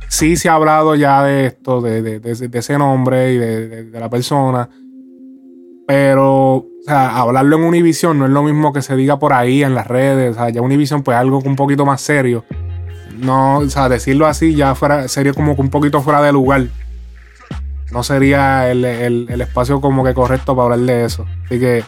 sí se ha hablado ya de esto, de, de- de- de ese nombre y de, la persona. Pero, o sea, hablarlo en Univision no es lo mismo que se diga por ahí en las redes. O sea, ya Univision, pues algo un poquito más serio. No, o sea, decirlo así ya fuera, sería como que un poquito fuera de lugar. No sería el- el espacio como que correcto para hablar de eso. Así que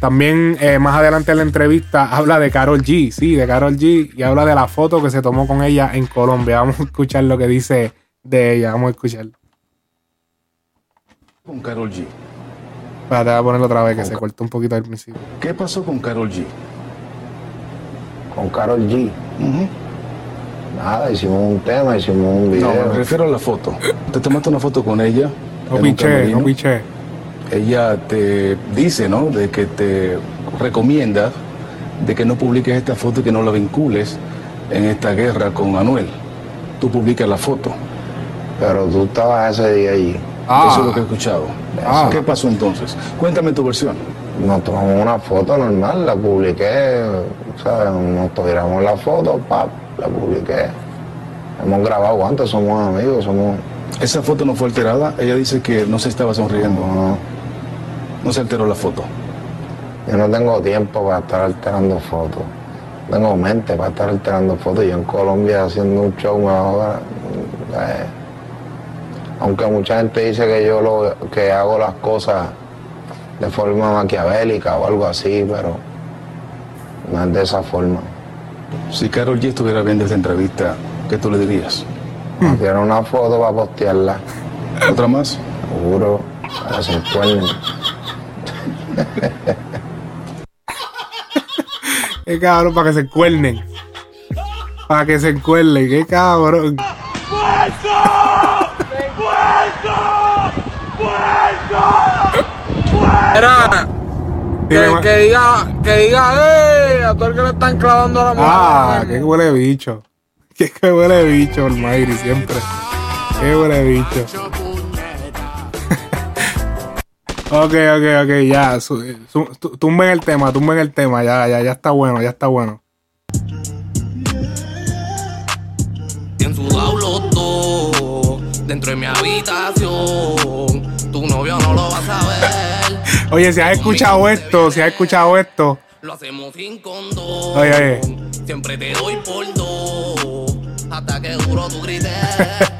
también eh, más adelante en la entrevista habla de Carol G, sí, de Carol G, y habla de la foto que se tomó con ella en Colombia. Vamos a escuchar lo que dice de ella, vamos a escuchar. Con Carol G. Espérate, voy a ponerlo otra vez que se cortó un poquito al principio. ¿Qué pasó con Carol G? Con Carol G. Nada, hicimos un tema, hicimos un video. No, me refiero a la foto. Te tomaste una foto con ella. No camerino. no. Ella te dice, ¿no? De que te recomienda de que no publiques esta foto y que no la vincules en esta guerra con Anuel. Tú publicas la foto. Pero tú estabas ese día allí. Eso es lo que he escuchado. Ah. ¿Qué pasó entonces? Cuéntame tu versión. Nos tomamos una foto normal, la publiqué, ¿sabes? Nos tiramos la foto, pap, la publiqué. Hemos grabado antes, somos amigos, somos... Esa foto no fue alterada. Ella dice que no se estaba sonriendo. No, No se alteró la foto. yo no tengo tiempo para estar alterando fotos. tengo mente para estar alterando fotos. Yo en Colombia haciendo un show me va a- eh, aunque mucha gente dice que yo lo, que hago las cosas de forma maquiavélica o algo así, pero no es de esa forma. Si Carol G estuviera viendo esta entrevista, ¿qué tú le dirías? Tiene una foto para postearla. ¿Otra más? Seguro, para que se encuentren. Qué cabrón, para que se encuernen. Para que se encuernen, qué cabrón. Era Dime, que, ma- que diga, que diga, ¡eh! A todo el que le están clavando la mano. Ah, qué huele bicho. Qué, qué huele bicho, Almighty, siempre. Qué huele bicho. Ok, ok, ok, ya. tu- tumben el tema, tumben el tema. Ya, ya, ya está bueno, ya está bueno. Bien los dos dentro de mi habitación. Tu novio no lo va a saber. Oye, si has escuchado esto, si has escuchado esto. Lo hacemos sin condón. Oye, oye. Siempre te doy por dos. Hasta que duro tu grites. <laughs>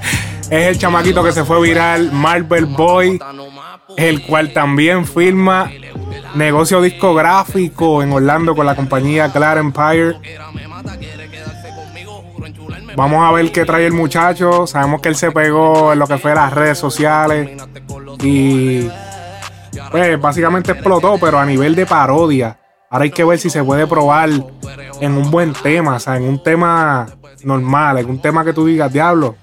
Es el chamaquito que se fue viral, Marvel Boy, el cual también firma negocio discográfico en Orlando con la compañía Clara Empire. Vamos a ver qué trae el muchacho. Sabemos que él se pegó en lo que fue las redes sociales y pues básicamente explotó, pero a nivel de parodia. Ahora hay que ver si se puede probar en un buen tema, o sea, en un tema normal, en un tema que tú digas, diablo.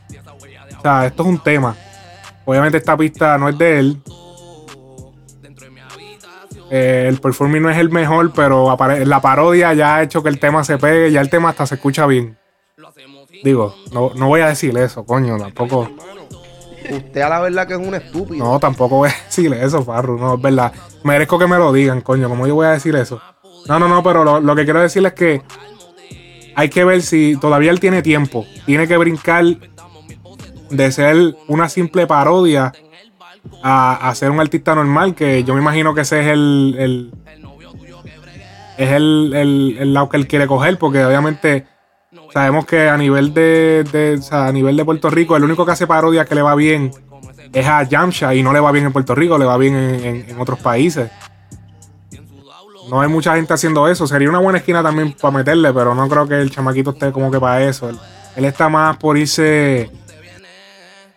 O sea, esto es un tema. Obviamente esta pista no es de él. Eh, el performing no es el mejor, pero la parodia ya ha hecho que el tema se pegue, ya el tema hasta se escucha bien. Digo, no, no voy a decir eso, coño, tampoco. Usted a la verdad que es un estúpido. No, tampoco voy a <laughs> decirle eso, Farru, no, es verdad. Merezco que me lo digan, coño, como yo voy a decir eso. No, no, no, pero lo, lo que quiero decirles es que hay que ver si todavía él tiene tiempo. Tiene que brincar de ser una simple parodia a, a ser un artista normal, que yo me imagino que ese es el, el- es el, el- el lado que él quiere coger, porque obviamente sabemos que a nivel de, de- o sea, a nivel de Puerto Rico, el único que hace parodia que le va bien es a Yamcha y no le va bien en Puerto Rico, le va bien en, otros países. No hay mucha gente haciendo eso. Sería una buena esquina también para meterle, pero no creo que el chamaquito esté como que para eso. Él está más por irse.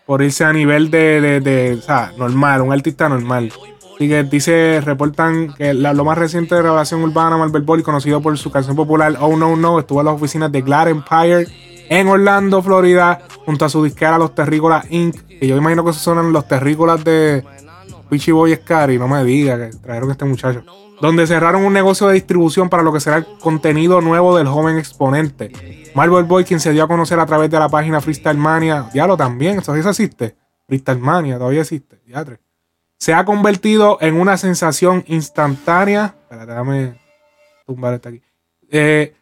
Por irse a nivel de, de- de, O sea, normal, un artista normal. Así que dice, reportan que la- lo más reciente de grabación urbana, Marvel Boy, conocido por su canción popular Oh No No, estuvo en las oficinas de Glad Empire en Orlando, Florida, junto a su disquera Los Terrícolas Inc. Que yo imagino que esos son los terrícolas de Pichi Boy Scary, no me diga que trajeron a este muchacho. Donde cerraron un negocio de distribución para lo que será el contenido nuevo del joven exponente. Marvel Boy, quien se dio a conocer a través de la página Freestyle Mania. Diablo también, ¿eso eso existe? Freestyle Mania, todavía existe. Diatre. Se ha convertido en una sensación instantánea. Espérate, déjame tumbar esto aquí. Eh,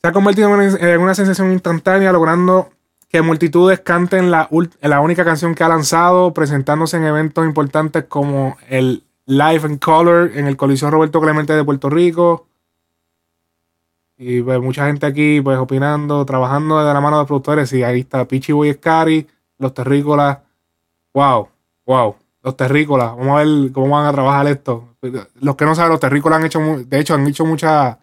se ha convertido en una sensación instantánea, logrando que multitudes canten la, la única canción que ha lanzado, presentándose en eventos importantes como el Live in Color en el Coliseo Roberto Clemente de Puerto Rico. Y pues mucha gente aquí pues opinando, trabajando de la mano de productores. Y ahí está Pichi Boy Scary, Los Terrícolas. Wow, wow. Los Terrícolas. Vamos a ver cómo van a trabajar esto. Los que no saben, los Terrícolas han hecho, de hecho, han hecho muchas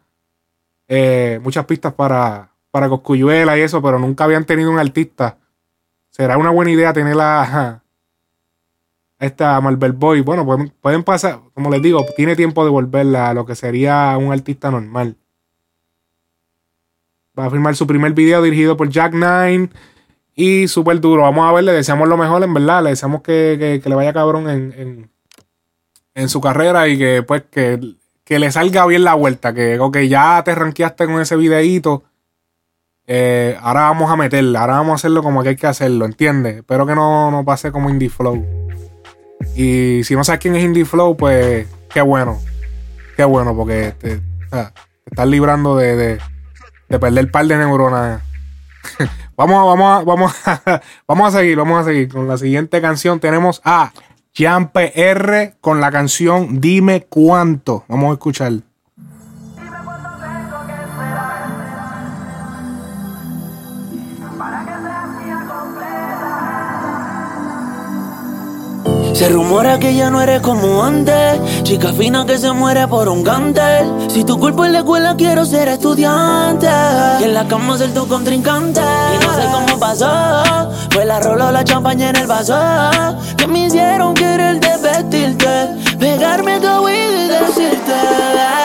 eh, muchas pistas para, para Coscuyuela y eso, pero nunca habían tenido un artista. Será una buena idea tener a, esta Marvel Boy. Bueno, pueden, pasar, como les digo, tiene tiempo de volverla a lo que sería un artista normal. Va a firmar su primer video dirigido por Jack Nine. Y súper duro. Vamos a ver, le deseamos lo mejor, en verdad. Le deseamos que, que- le vaya cabrón en, su carrera y que pues que, le salga bien la vuelta. Que ya te rankeaste con ese videíto. Eh, ahora vamos a meterla. Ahora vamos a hacerlo como que hay que hacerlo, ¿entiendes? Espero que no, no pase como Indie Flow. Y si no sabes quién es Indie Flow, pues qué bueno. Qué bueno, porque te, estás librando de, de, de perder par de neuronas. <laughs> vamos, a- vamos, vamos, <laughs> vamos a seguir, vamos a seguir. Con la siguiente canción tenemos a Jean PR con la canción Dime cuánto. Vamos a escuchar. Se rumora que ya no eres como antes. Chica fina que se muere por un gantel. Si tu cuerpo en la escuela quiero ser estudiante. Y en la cama ser tu contrincante. Y no sé cómo pasó. Fue la rola o la champaña en el vaso. Que me hicieron querer vestirte. Pegarme tu y decirte.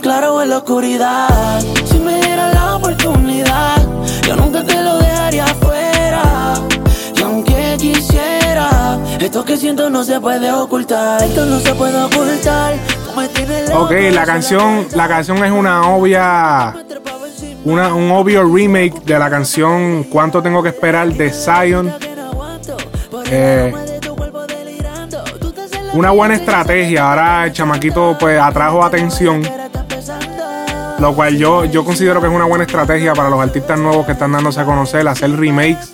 Todo está más claro en la oscuridad. Si me diera la oportunidad, yo nunca te lo dejaría afuera. Y aunque quisiera, esto que siento no se puede ocultar. Esto no se puede ocultar. Ok, la canción, la canción es una obvia. Una, un obvio remake de la canción Cuánto tengo que esperar de Zion. Eh, una buena estrategia. Ahora el chamaquito pues atrajo atención. Lo cual yo, yo considero que es una buena estrategia para los artistas nuevos que están dándose a conocer, hacer remakes.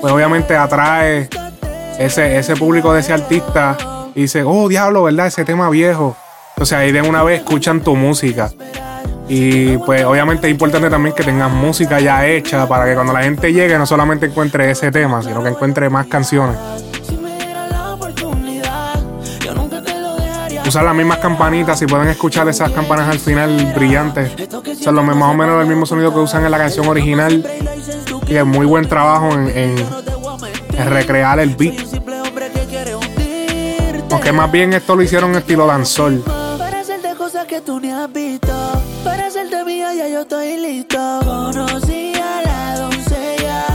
Pues obviamente atrae ese, ese público de ese artista y dice, oh diablo, ¿verdad? Ese tema viejo. Entonces ahí de una vez escuchan tu música. Y pues obviamente es importante también que tengas música ya hecha para que cuando la gente llegue no solamente encuentre ese tema, sino que encuentre más canciones. Usar las mismas campanitas, si pueden escuchar esas campanas al final brillantes. Son los más o menos el mismo sonido que usan en la canción original. Y es muy buen trabajo en, recrear el beat. Aunque más bien esto lo hicieron estilo danzol.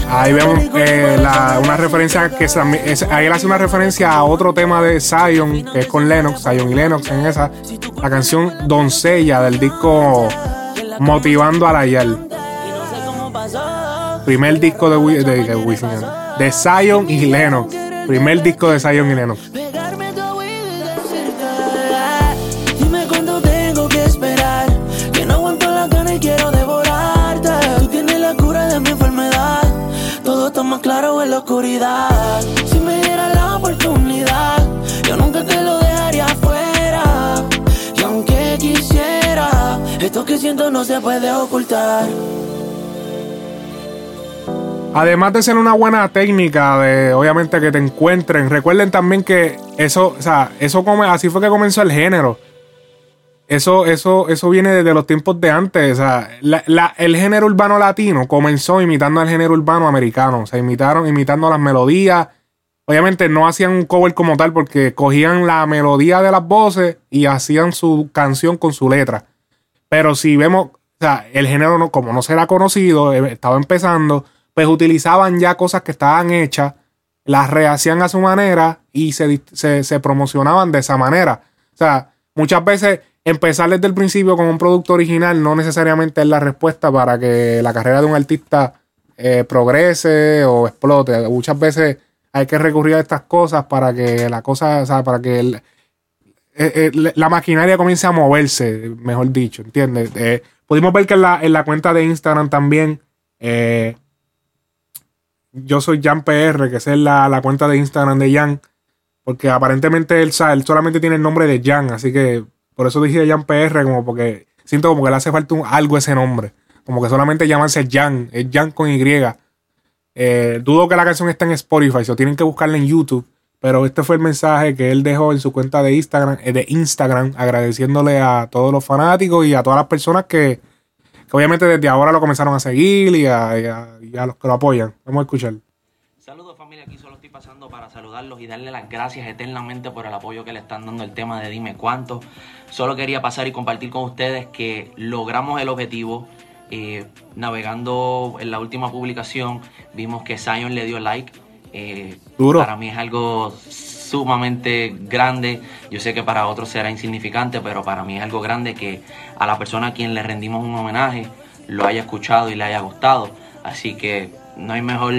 Ahí vemos una referencia que es- ahí él hace una referencia a otro tema de Zion, que es con Lennox, Zion y Lennox en esa, la canción Doncella del disco Motivando a la Yal. Primer disco de, de, de de Zion y Lennox. Primer disco de Zion y Lennox. Claro en la oscuridad. Si me diera la oportunidad, yo nunca te lo dejaría afuera. Y aunque quisiera, esto que siento no se puede ocultar. Además de ser una buena técnica de, obviamente, que te encuentren, recuerden también que eso, o sea, eso come, así fue que comenzó el género. Eso, eso, eso viene desde los tiempos de antes. O sea, la- la- el género urbano latino comenzó imitando al género urbano americano. O sea, imitaron, imitando las melodías. Obviamente no hacían un cover como tal porque cogían la melodía de las voces y hacían su canción con su letra. Pero si vemos, o sea, el género no, como no será conocido, eh, estaba empezando, pues utilizaban ya cosas que estaban hechas, las rehacían a su manera y se, se, se promocionaban de esa manera. O sea, muchas veces empezar desde el principio con un producto original no necesariamente es la respuesta para que la carrera de un artista eh, progrese o explote. Muchas veces hay que recurrir a estas cosas para que la cosa, o sea, para que eh, eh, la maquinaria comience a moverse, mejor dicho, ¿entiendes? Pudimos ver que en la, en la cuenta de Instagram también, yo soy Jan PR, que es la, la cuenta de Instagram de Jan, porque aparentemente él, él solamente tiene el nombre de Jan, así que por eso dije Jan PR, como porque siento como que le hace falta un- algo ese nombre, como que solamente llamarse Jan, es Jan con Y. Eh, dudo que la canción esté en Spotify, so tienen que buscarla en YouTube. Pero este fue el mensaje que él dejó en su cuenta de Instagram, eh, de Instagram, agradeciéndole a todos los fanáticos y a todas las personas que, que obviamente desde ahora lo comenzaron a seguir y a, a- y a los que lo apoyan. Vamos a escuchar. Saludos familia, aquí solo estoy pasando para saludarlos y darle las gracias eternamente por el apoyo que le están dando el tema de Dime Cuánto. Solo quería pasar y compartir con ustedes que logramos el objetivo. Eh, navegando en la última publicación vimos que Zion le dio like. Eh, Duro. Para mí es algo sumamente grande. Yo sé que para otros será insignificante, pero para mí es algo grande que a la persona a quien le rendimos un homenaje lo haya escuchado y le haya gustado. Así que no hay mejor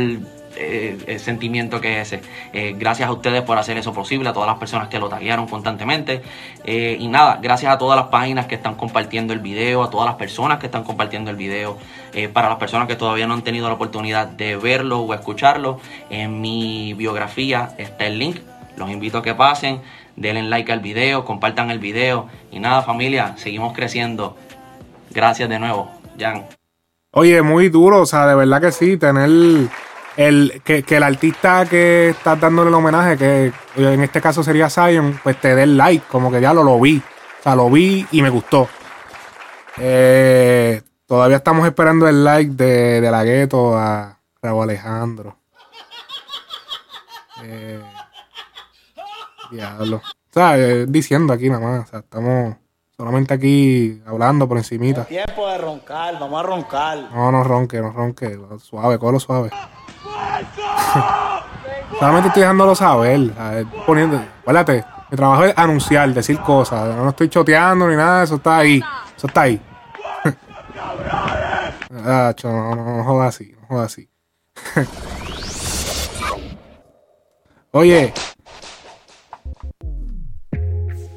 eh, eh, sentimiento que ese. Eh, gracias a ustedes por hacer eso posible, a todas las personas que lo taguearon constantemente. Eh, y nada, gracias a todas las páginas que están compartiendo el video, a todas las personas que están compartiendo el video. Para las personas que todavía no han tenido la oportunidad de verlo o escucharlo, en mi biografía está el link. Los invito a que pasen, denle like al video, compartan el video. Y nada familia, seguimos creciendo. Gracias de nuevo. Jan. Oye, muy duro, o sea, de verdad que sí, tener el que, que el artista que estás dándole el homenaje, que en este caso sería Zion, pues te dé el like, como que ya lo, lo vi. O sea, lo vi y me gustó. Eh, todavía estamos esperando el like de, de la gueto a Raúl Alejandro. Eh, diablo. O sea, eh, diciendo aquí nada más. O sea, estamos solamente aquí hablando por encimita. Tiempo de roncar, vamos a roncar. No, no ronque, no ronque. Suave, colo suave. <laughs> Solamente estoy dejándolo saber. ¿sabes? Poniendo, acuérdate, mi trabajo es anunciar, decir cosas. No estoy choteando ni nada, eso está ahí. Eso está ahí. <laughs> Ah, no, no, así, no así. <laughs> Oye.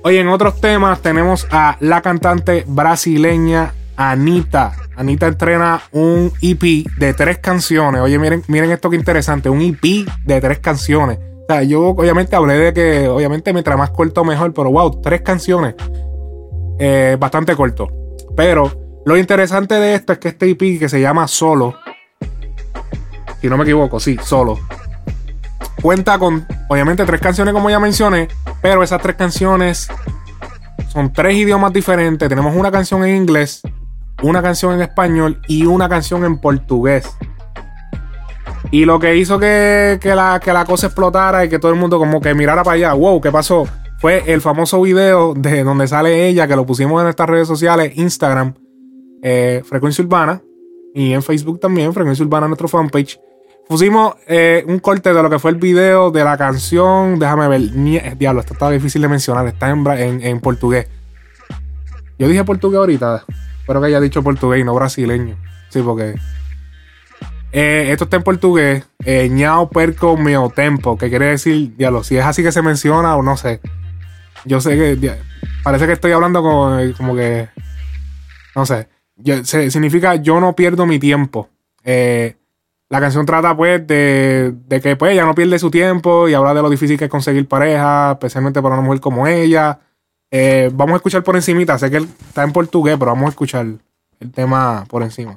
Oye, en otros temas tenemos a la cantante brasileña Anita. Anita entrena un EP de tres canciones. Oye, miren, miren esto que interesante. Un EP de tres canciones. O sea, yo obviamente hablé de que, obviamente, mientras más corto mejor, pero wow, tres canciones. Eh, bastante corto. Pero lo interesante de esto es que este EP que se llama Solo, si no me equivoco, sí, Solo, cuenta con, obviamente, tres canciones como ya mencioné, pero esas tres canciones son tres idiomas diferentes. Tenemos una canción en inglés, una canción en español y una canción en portugués. Y lo que hizo que, que la, que la cosa explotara y que todo el mundo como que mirara para allá, wow, ¿qué pasó? Fue el famoso video de donde sale ella, que lo pusimos en nuestras redes sociales, Instagram, eh, Frecuencia Urbana, y en Facebook también, Frecuencia Urbana, nuestro fanpage. Pusimos eh, un corte de lo que fue el video de la canción. Déjame ver. Diablo, esto está difícil de mencionar. Está en, en, en portugués. Yo dije portugués ahorita. Espero que haya dicho portugués y no brasileño. Sí, porque. eh, esto está en portugués. Eh, ñao perco meu tempo. Que quiere decir, diablo, si es así que se menciona o no sé. Yo sé que. Parece que estoy hablando como, como que. No sé. Significa yo no pierdo mi tiempo. Eh, la canción trata pues de, de que pues ella no pierde su tiempo y habla de lo difícil que es conseguir pareja, especialmente para una mujer como ella. Eh, vamos a escuchar por encimita, sé que él está en portugués, pero vamos a escuchar el tema por encima.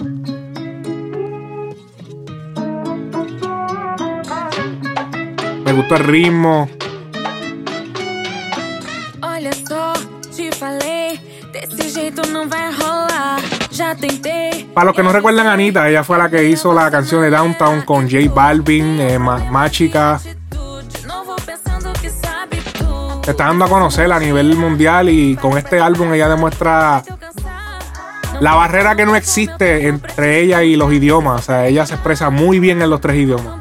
Me gustó el ritmo. Olha só, te falei, desse jeito não vai rolar. Já tentei. Para los que no recuerdan a Anita, ella fue la que hizo la canción de Downtown con J Balvin, eh. Se está dando a conocer a nivel mundial y con este álbum ella demuestra la barrera que no existe entre ella y los idiomas. O sea, ella se expresa muy bien en los tres idiomas.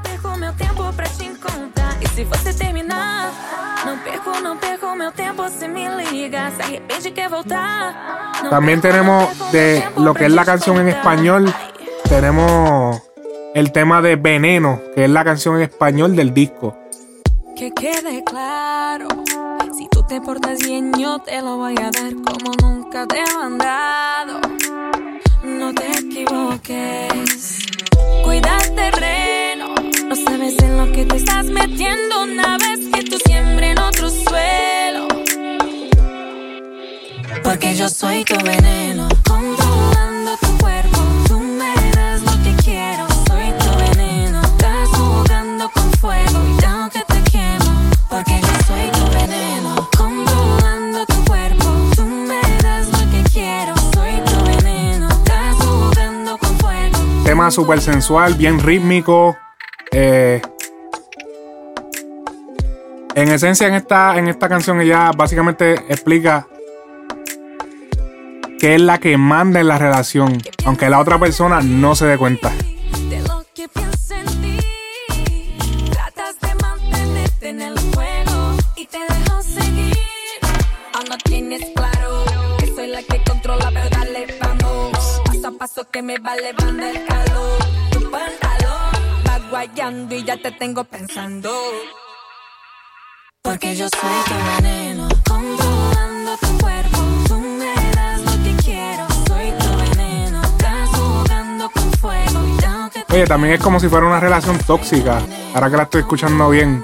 También tenemos de lo que es la canción en español, tenemos el tema de Veneno, que es la canción en español del disco. Que quede claro, te portas bien yo te lo voy a dar como nunca te he mandado. No te equivoques, cuida terreno, no sabes en lo que te estás metiendo una vez que tú siembres en otro suelo. Porque yo soy tu veneno, Tema súper sensual, bien rítmico. eh, en esencia, en esta, en esta canción ella básicamente explica que es la que manda en la relación, aunque la otra persona no se dé cuenta. Que me va el calor. Tu pantalón va guayando y ya te tengo pensando. Oye, también es como si fuera una relación tóxica. Ahora que la estoy escuchando bien.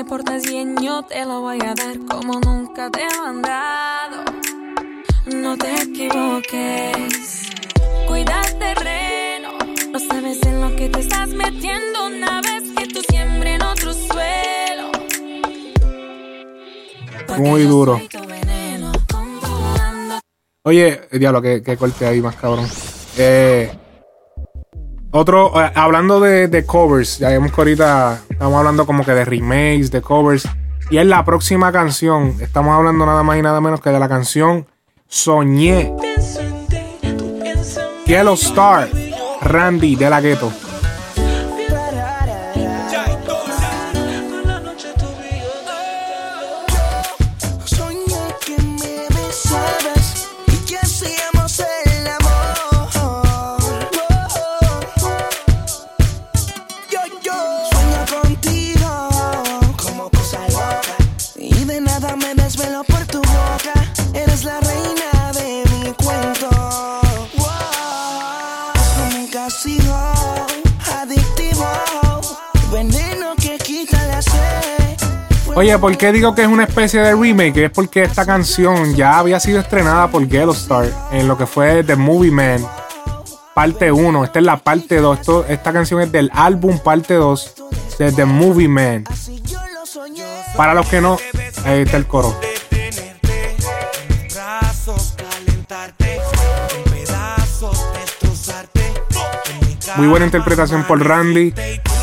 Te portas bien, yo te lo voy a dar como nunca te he mandado. No te equivoques, cuida el terreno. No sabes en lo que te estás metiendo una vez que tú siembres en otro suelo. Muy duro. Oye, diablo, que, que corte ahí más cabrón. Eh, otro, eh, hablando de, de covers, ya vemos que ahorita estamos hablando como que de remakes, de covers. Y es la próxima canción. Estamos hablando nada más y nada menos que de la canción Soñé. Yellow Star, Randy de la Ghetto. Oye, ¿por qué digo que es una especie de remake? Es porque esta canción ya había sido estrenada por Yellow Star en lo que fue The Movie Man, parte 1. Esta es la parte 2. Esto- esta canción es del álbum parte 2 de The Movie Man. Para los que no, ahí está el coro. Muy buena interpretación por Randy.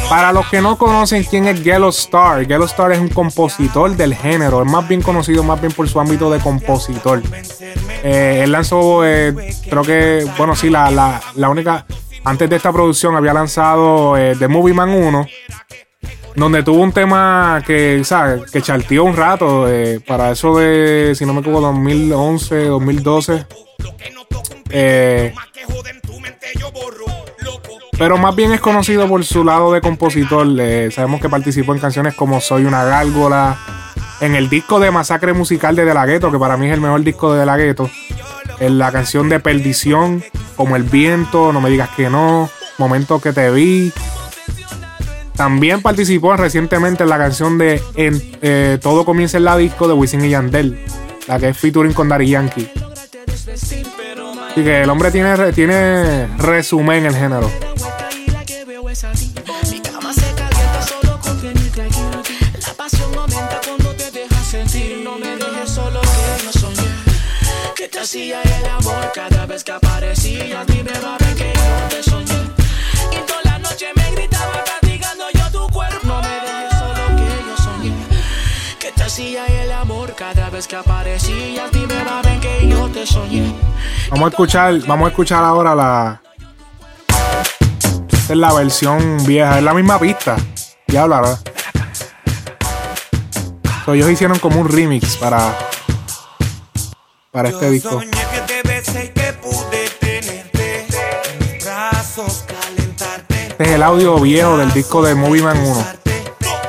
Para los que no conocen quién es Yellow Star, Yellow Star es un compositor del género. Es más bien conocido más bien por su ámbito de compositor. Eh, él lanzó, eh, creo que, bueno, sí, la, la, la única. Antes de esta producción había lanzado eh, The Movie Man 1, donde tuvo un tema que, ¿sabes? Que charteó un rato. para eso de, si no me equivoco, 2011, 2012. Eh, pero más bien es conocido por su lado de compositor. eh, sabemos que participó en canciones como Soy una gárgola. En el disco de Masacre Musical de De La Ghetto, que para mí es el mejor disco de De La Ghetto. En la canción de Perdición, como El Viento, No Me Digas Que No, Momento que Te Vi. También participó recientemente en la canción de en, eh, Todo Comienza en la Disco de Wisin y Yandel, la que es featuring con Daddy Yankee. Así que el hombre tiene, tiene resumen en el género. Yo tu cuerpo. Me solo que yo soñé. Que te hacía el amor cada vez que que yo te. Vamos a escuchar, vamos a escuchar ahora la. Es la versión vieja, es la misma pista. Ya hablará. Ellos hicieron como un remix para. Mis brazos, calentarte. Este es el audio viejo del disco de Movie Man 1.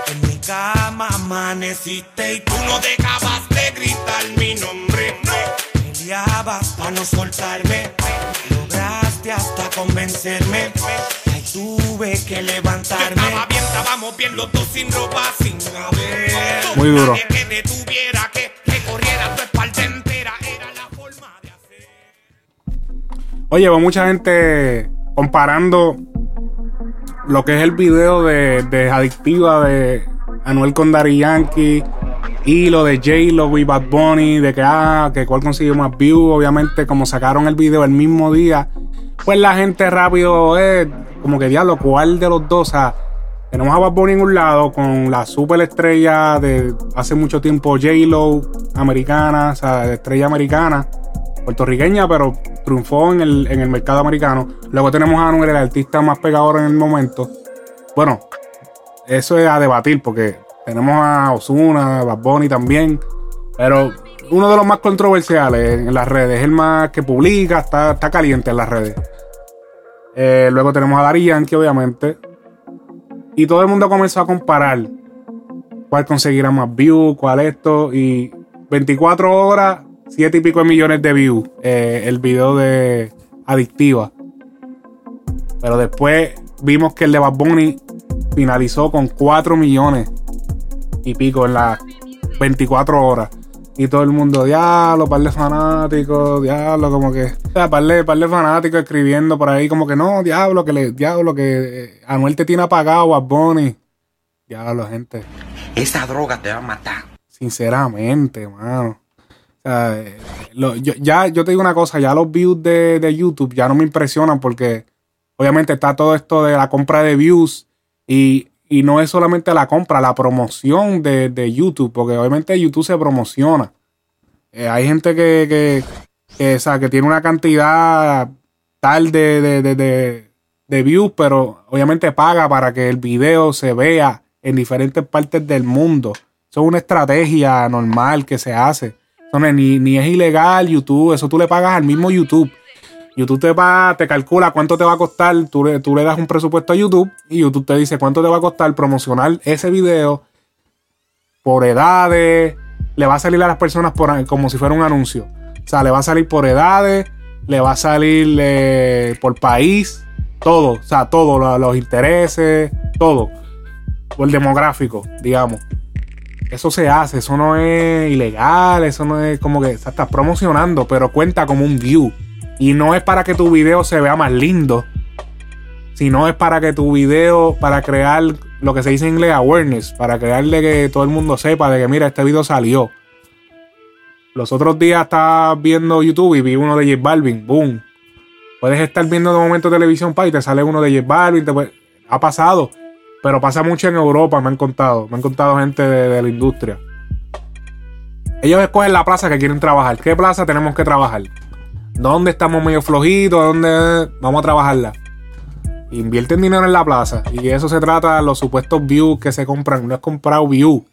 En mi cama amaneciste y tú no dejabas de gritar mi nombre. Peleabas para no soltarme. Lograste hasta convencerme. Tuve que levantarme. Estaba bien, estábamos bien los dos sin ropa, sin haber. Muy duro. Que Oye, va mucha gente comparando lo que es el video de, de Adictiva de Anuel con Daddy Yankee y lo de J-Lo y Bad Bunny, de que, ah, que cuál consiguió más views. Obviamente, como sacaron el video el mismo día, pues la gente rápido, eh, como que diablo, ¿cuál de los dos? O sea, tenemos a Bad Bunny en un lado con la super estrella de hace mucho tiempo, J-Lo, americana, o sea, estrella americana puertorriqueña, pero triunfó en el, en el mercado americano. Luego tenemos a Anuel, el artista más pegador en el momento. Bueno, eso es a debatir porque tenemos a Osuna, Bad Bunny también, pero uno de los más controversiales en las redes, es el más que publica, está, está caliente en las redes. Eh, luego tenemos a Daddy Yankee, obviamente. Y todo el mundo comenzó a comparar cuál conseguirá más views, cuál esto. Y 24 horas, 7 y pico de millones de views. eh, el video de Adictiva. Pero después vimos que el de Bad Bunny finalizó con 4 millones y pico en las 24 horas. Y todo el mundo, diablo, par de fanáticos, diablo, como que. O sea, par de, par de fanáticos escribiendo por ahí, como que no, diablo, que le, diablo, que eh, Anuel te tiene apagado a Bonnie. Diablo, gente. Esa droga te va a matar. Sinceramente, mano. Lo- yo, ya, yo te digo una cosa, ya los views de, de YouTube ya no me impresionan porque obviamente está todo esto de la compra de views y, y no es solamente la compra, la promoción de, de YouTube, porque obviamente YouTube se promociona. Eh, hay gente que, que, que, o sea, que tiene una cantidad tal de, de- de views, pero obviamente paga para que el video se vea en diferentes partes del mundo. Eso es una estrategia normal que se hace. Ni, ni es ilegal YouTube, eso tú le pagas al mismo YouTube. YouTube te va, te calcula cuánto te va a costar, tú le, tú le das un presupuesto a YouTube y YouTube te dice cuánto te va a costar promocionar ese video por edades, le va a salir a las personas por, como si fuera un anuncio. O sea, le va a salir por edades, le va a salir eh, por país, todo, o sea, todo, lo- los intereses, todo. El demográfico, digamos. Eso se hace, eso no es ilegal, eso no es como que estás promocionando, pero cuenta como un view. Y no es para que tu video se vea más lindo, sino es para que tu video, para crear lo que se dice en inglés awareness, para crearle que todo el mundo sepa de que mira, este video salió. Los otros días estaba viendo YouTube y vi uno de J Balvin, boom. Puedes estar viendo de momento televisión pa, y te sale uno de J Balvin, te puede- ha pasado. Pero pasa mucho en Europa, me han contado. Me han contado gente de, la industria. Ellos escogen la plaza que quieren trabajar. ¿Qué plaza tenemos que trabajar? ¿Dónde estamos medio flojitos? ¿Dónde vamos a trabajarla? Invierten dinero en la plaza. Y eso se trata los supuestos views que se compran. No es comprar view.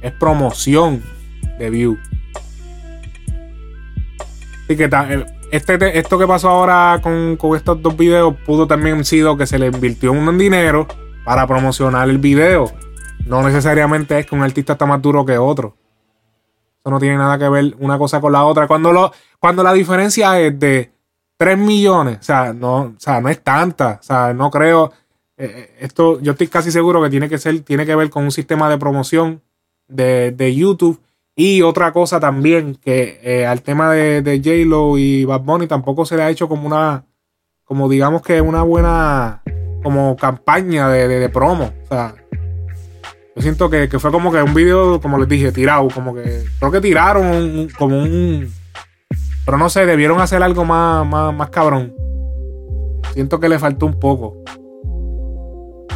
Es promoción de view. Así que eh, este, te- esto que pasó ahora con, con estos dos videos pudo también sido que se le invirtió un dinero para promocionar el video. No necesariamente es que un artista está más duro que otro. Eso no tiene nada que ver una cosa con la otra. Cuando, lo, cuando la diferencia es de 3 millones, o sea, no, o sea, no es tanta. O sea, no creo. eh, eh, esto, yo estoy casi seguro que tiene que ser, tiene que ver con un sistema de promoción de, de YouTube. Y otra cosa también, que eh, al tema de, de J-Lo y Bad Bunny tampoco se le ha hecho como una, como digamos que una buena, como campaña de, de- promo. O sea, yo siento que, que fue como que un video, como les dije, tirado, como que creo que tiraron como un... Pero no sé, debieron hacer algo más, más, más cabrón. Siento que le faltó un poco.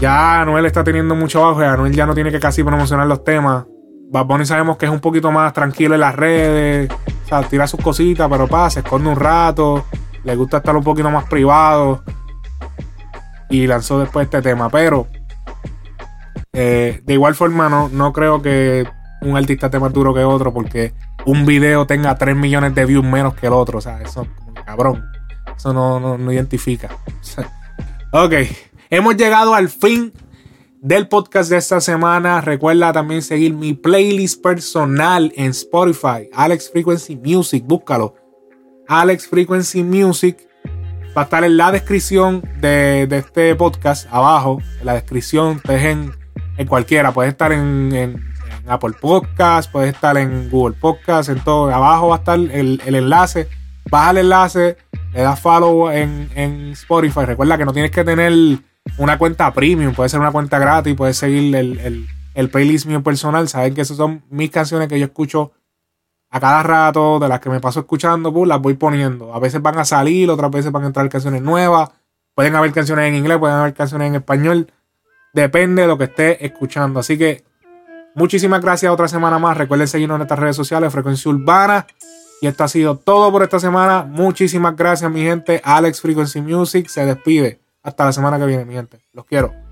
Ya Anuel está teniendo mucho auge, Anuel ya no tiene que casi promocionar los temas. Bad Bunny sabemos que es un poquito más tranquilo en las redes, o sea, tira sus cositas, pero pasa, se esconde un rato, le gusta estar un poquito más privado. Y lanzó después este tema, pero eh, de igual forma no, no creo que un artista esté más duro que otro porque un video tenga 3 millones de views menos que el otro, o sea, eso, cabrón, eso no, no, no identifica. <laughs> ok, hemos llegado al fin del podcast de esta semana. Recuerda también seguir mi playlist personal en Spotify, Alex Frequency Music, búscalo. Alex Frequency Music va a estar en la descripción de, de este podcast, abajo, en la descripción, te dejen en cualquiera, puede estar en, en- en Apple Podcast, puede estar en Google Podcast, en todo, abajo va a estar el, el enlace, baja el enlace, le das follow en, en Spotify, recuerda que no tienes que tener una cuenta premium, puede ser una cuenta gratis, puedes seguir el, el, el playlist mío personal, saben que esas son mis canciones que yo escucho a cada rato, de las que me paso escuchando, pues, las voy poniendo. A veces van a salir, otras veces van a entrar canciones nuevas. Pueden haber canciones en inglés, pueden haber canciones en español. Depende de lo que esté escuchando. Así que muchísimas gracias otra semana más. Recuerden seguirnos en nuestras redes sociales, Frecuencia Urbana. Y esto ha sido todo por esta semana. Muchísimas gracias, mi gente. Alex Frequency Music se despide. Hasta la semana que viene, mi gente. Los quiero.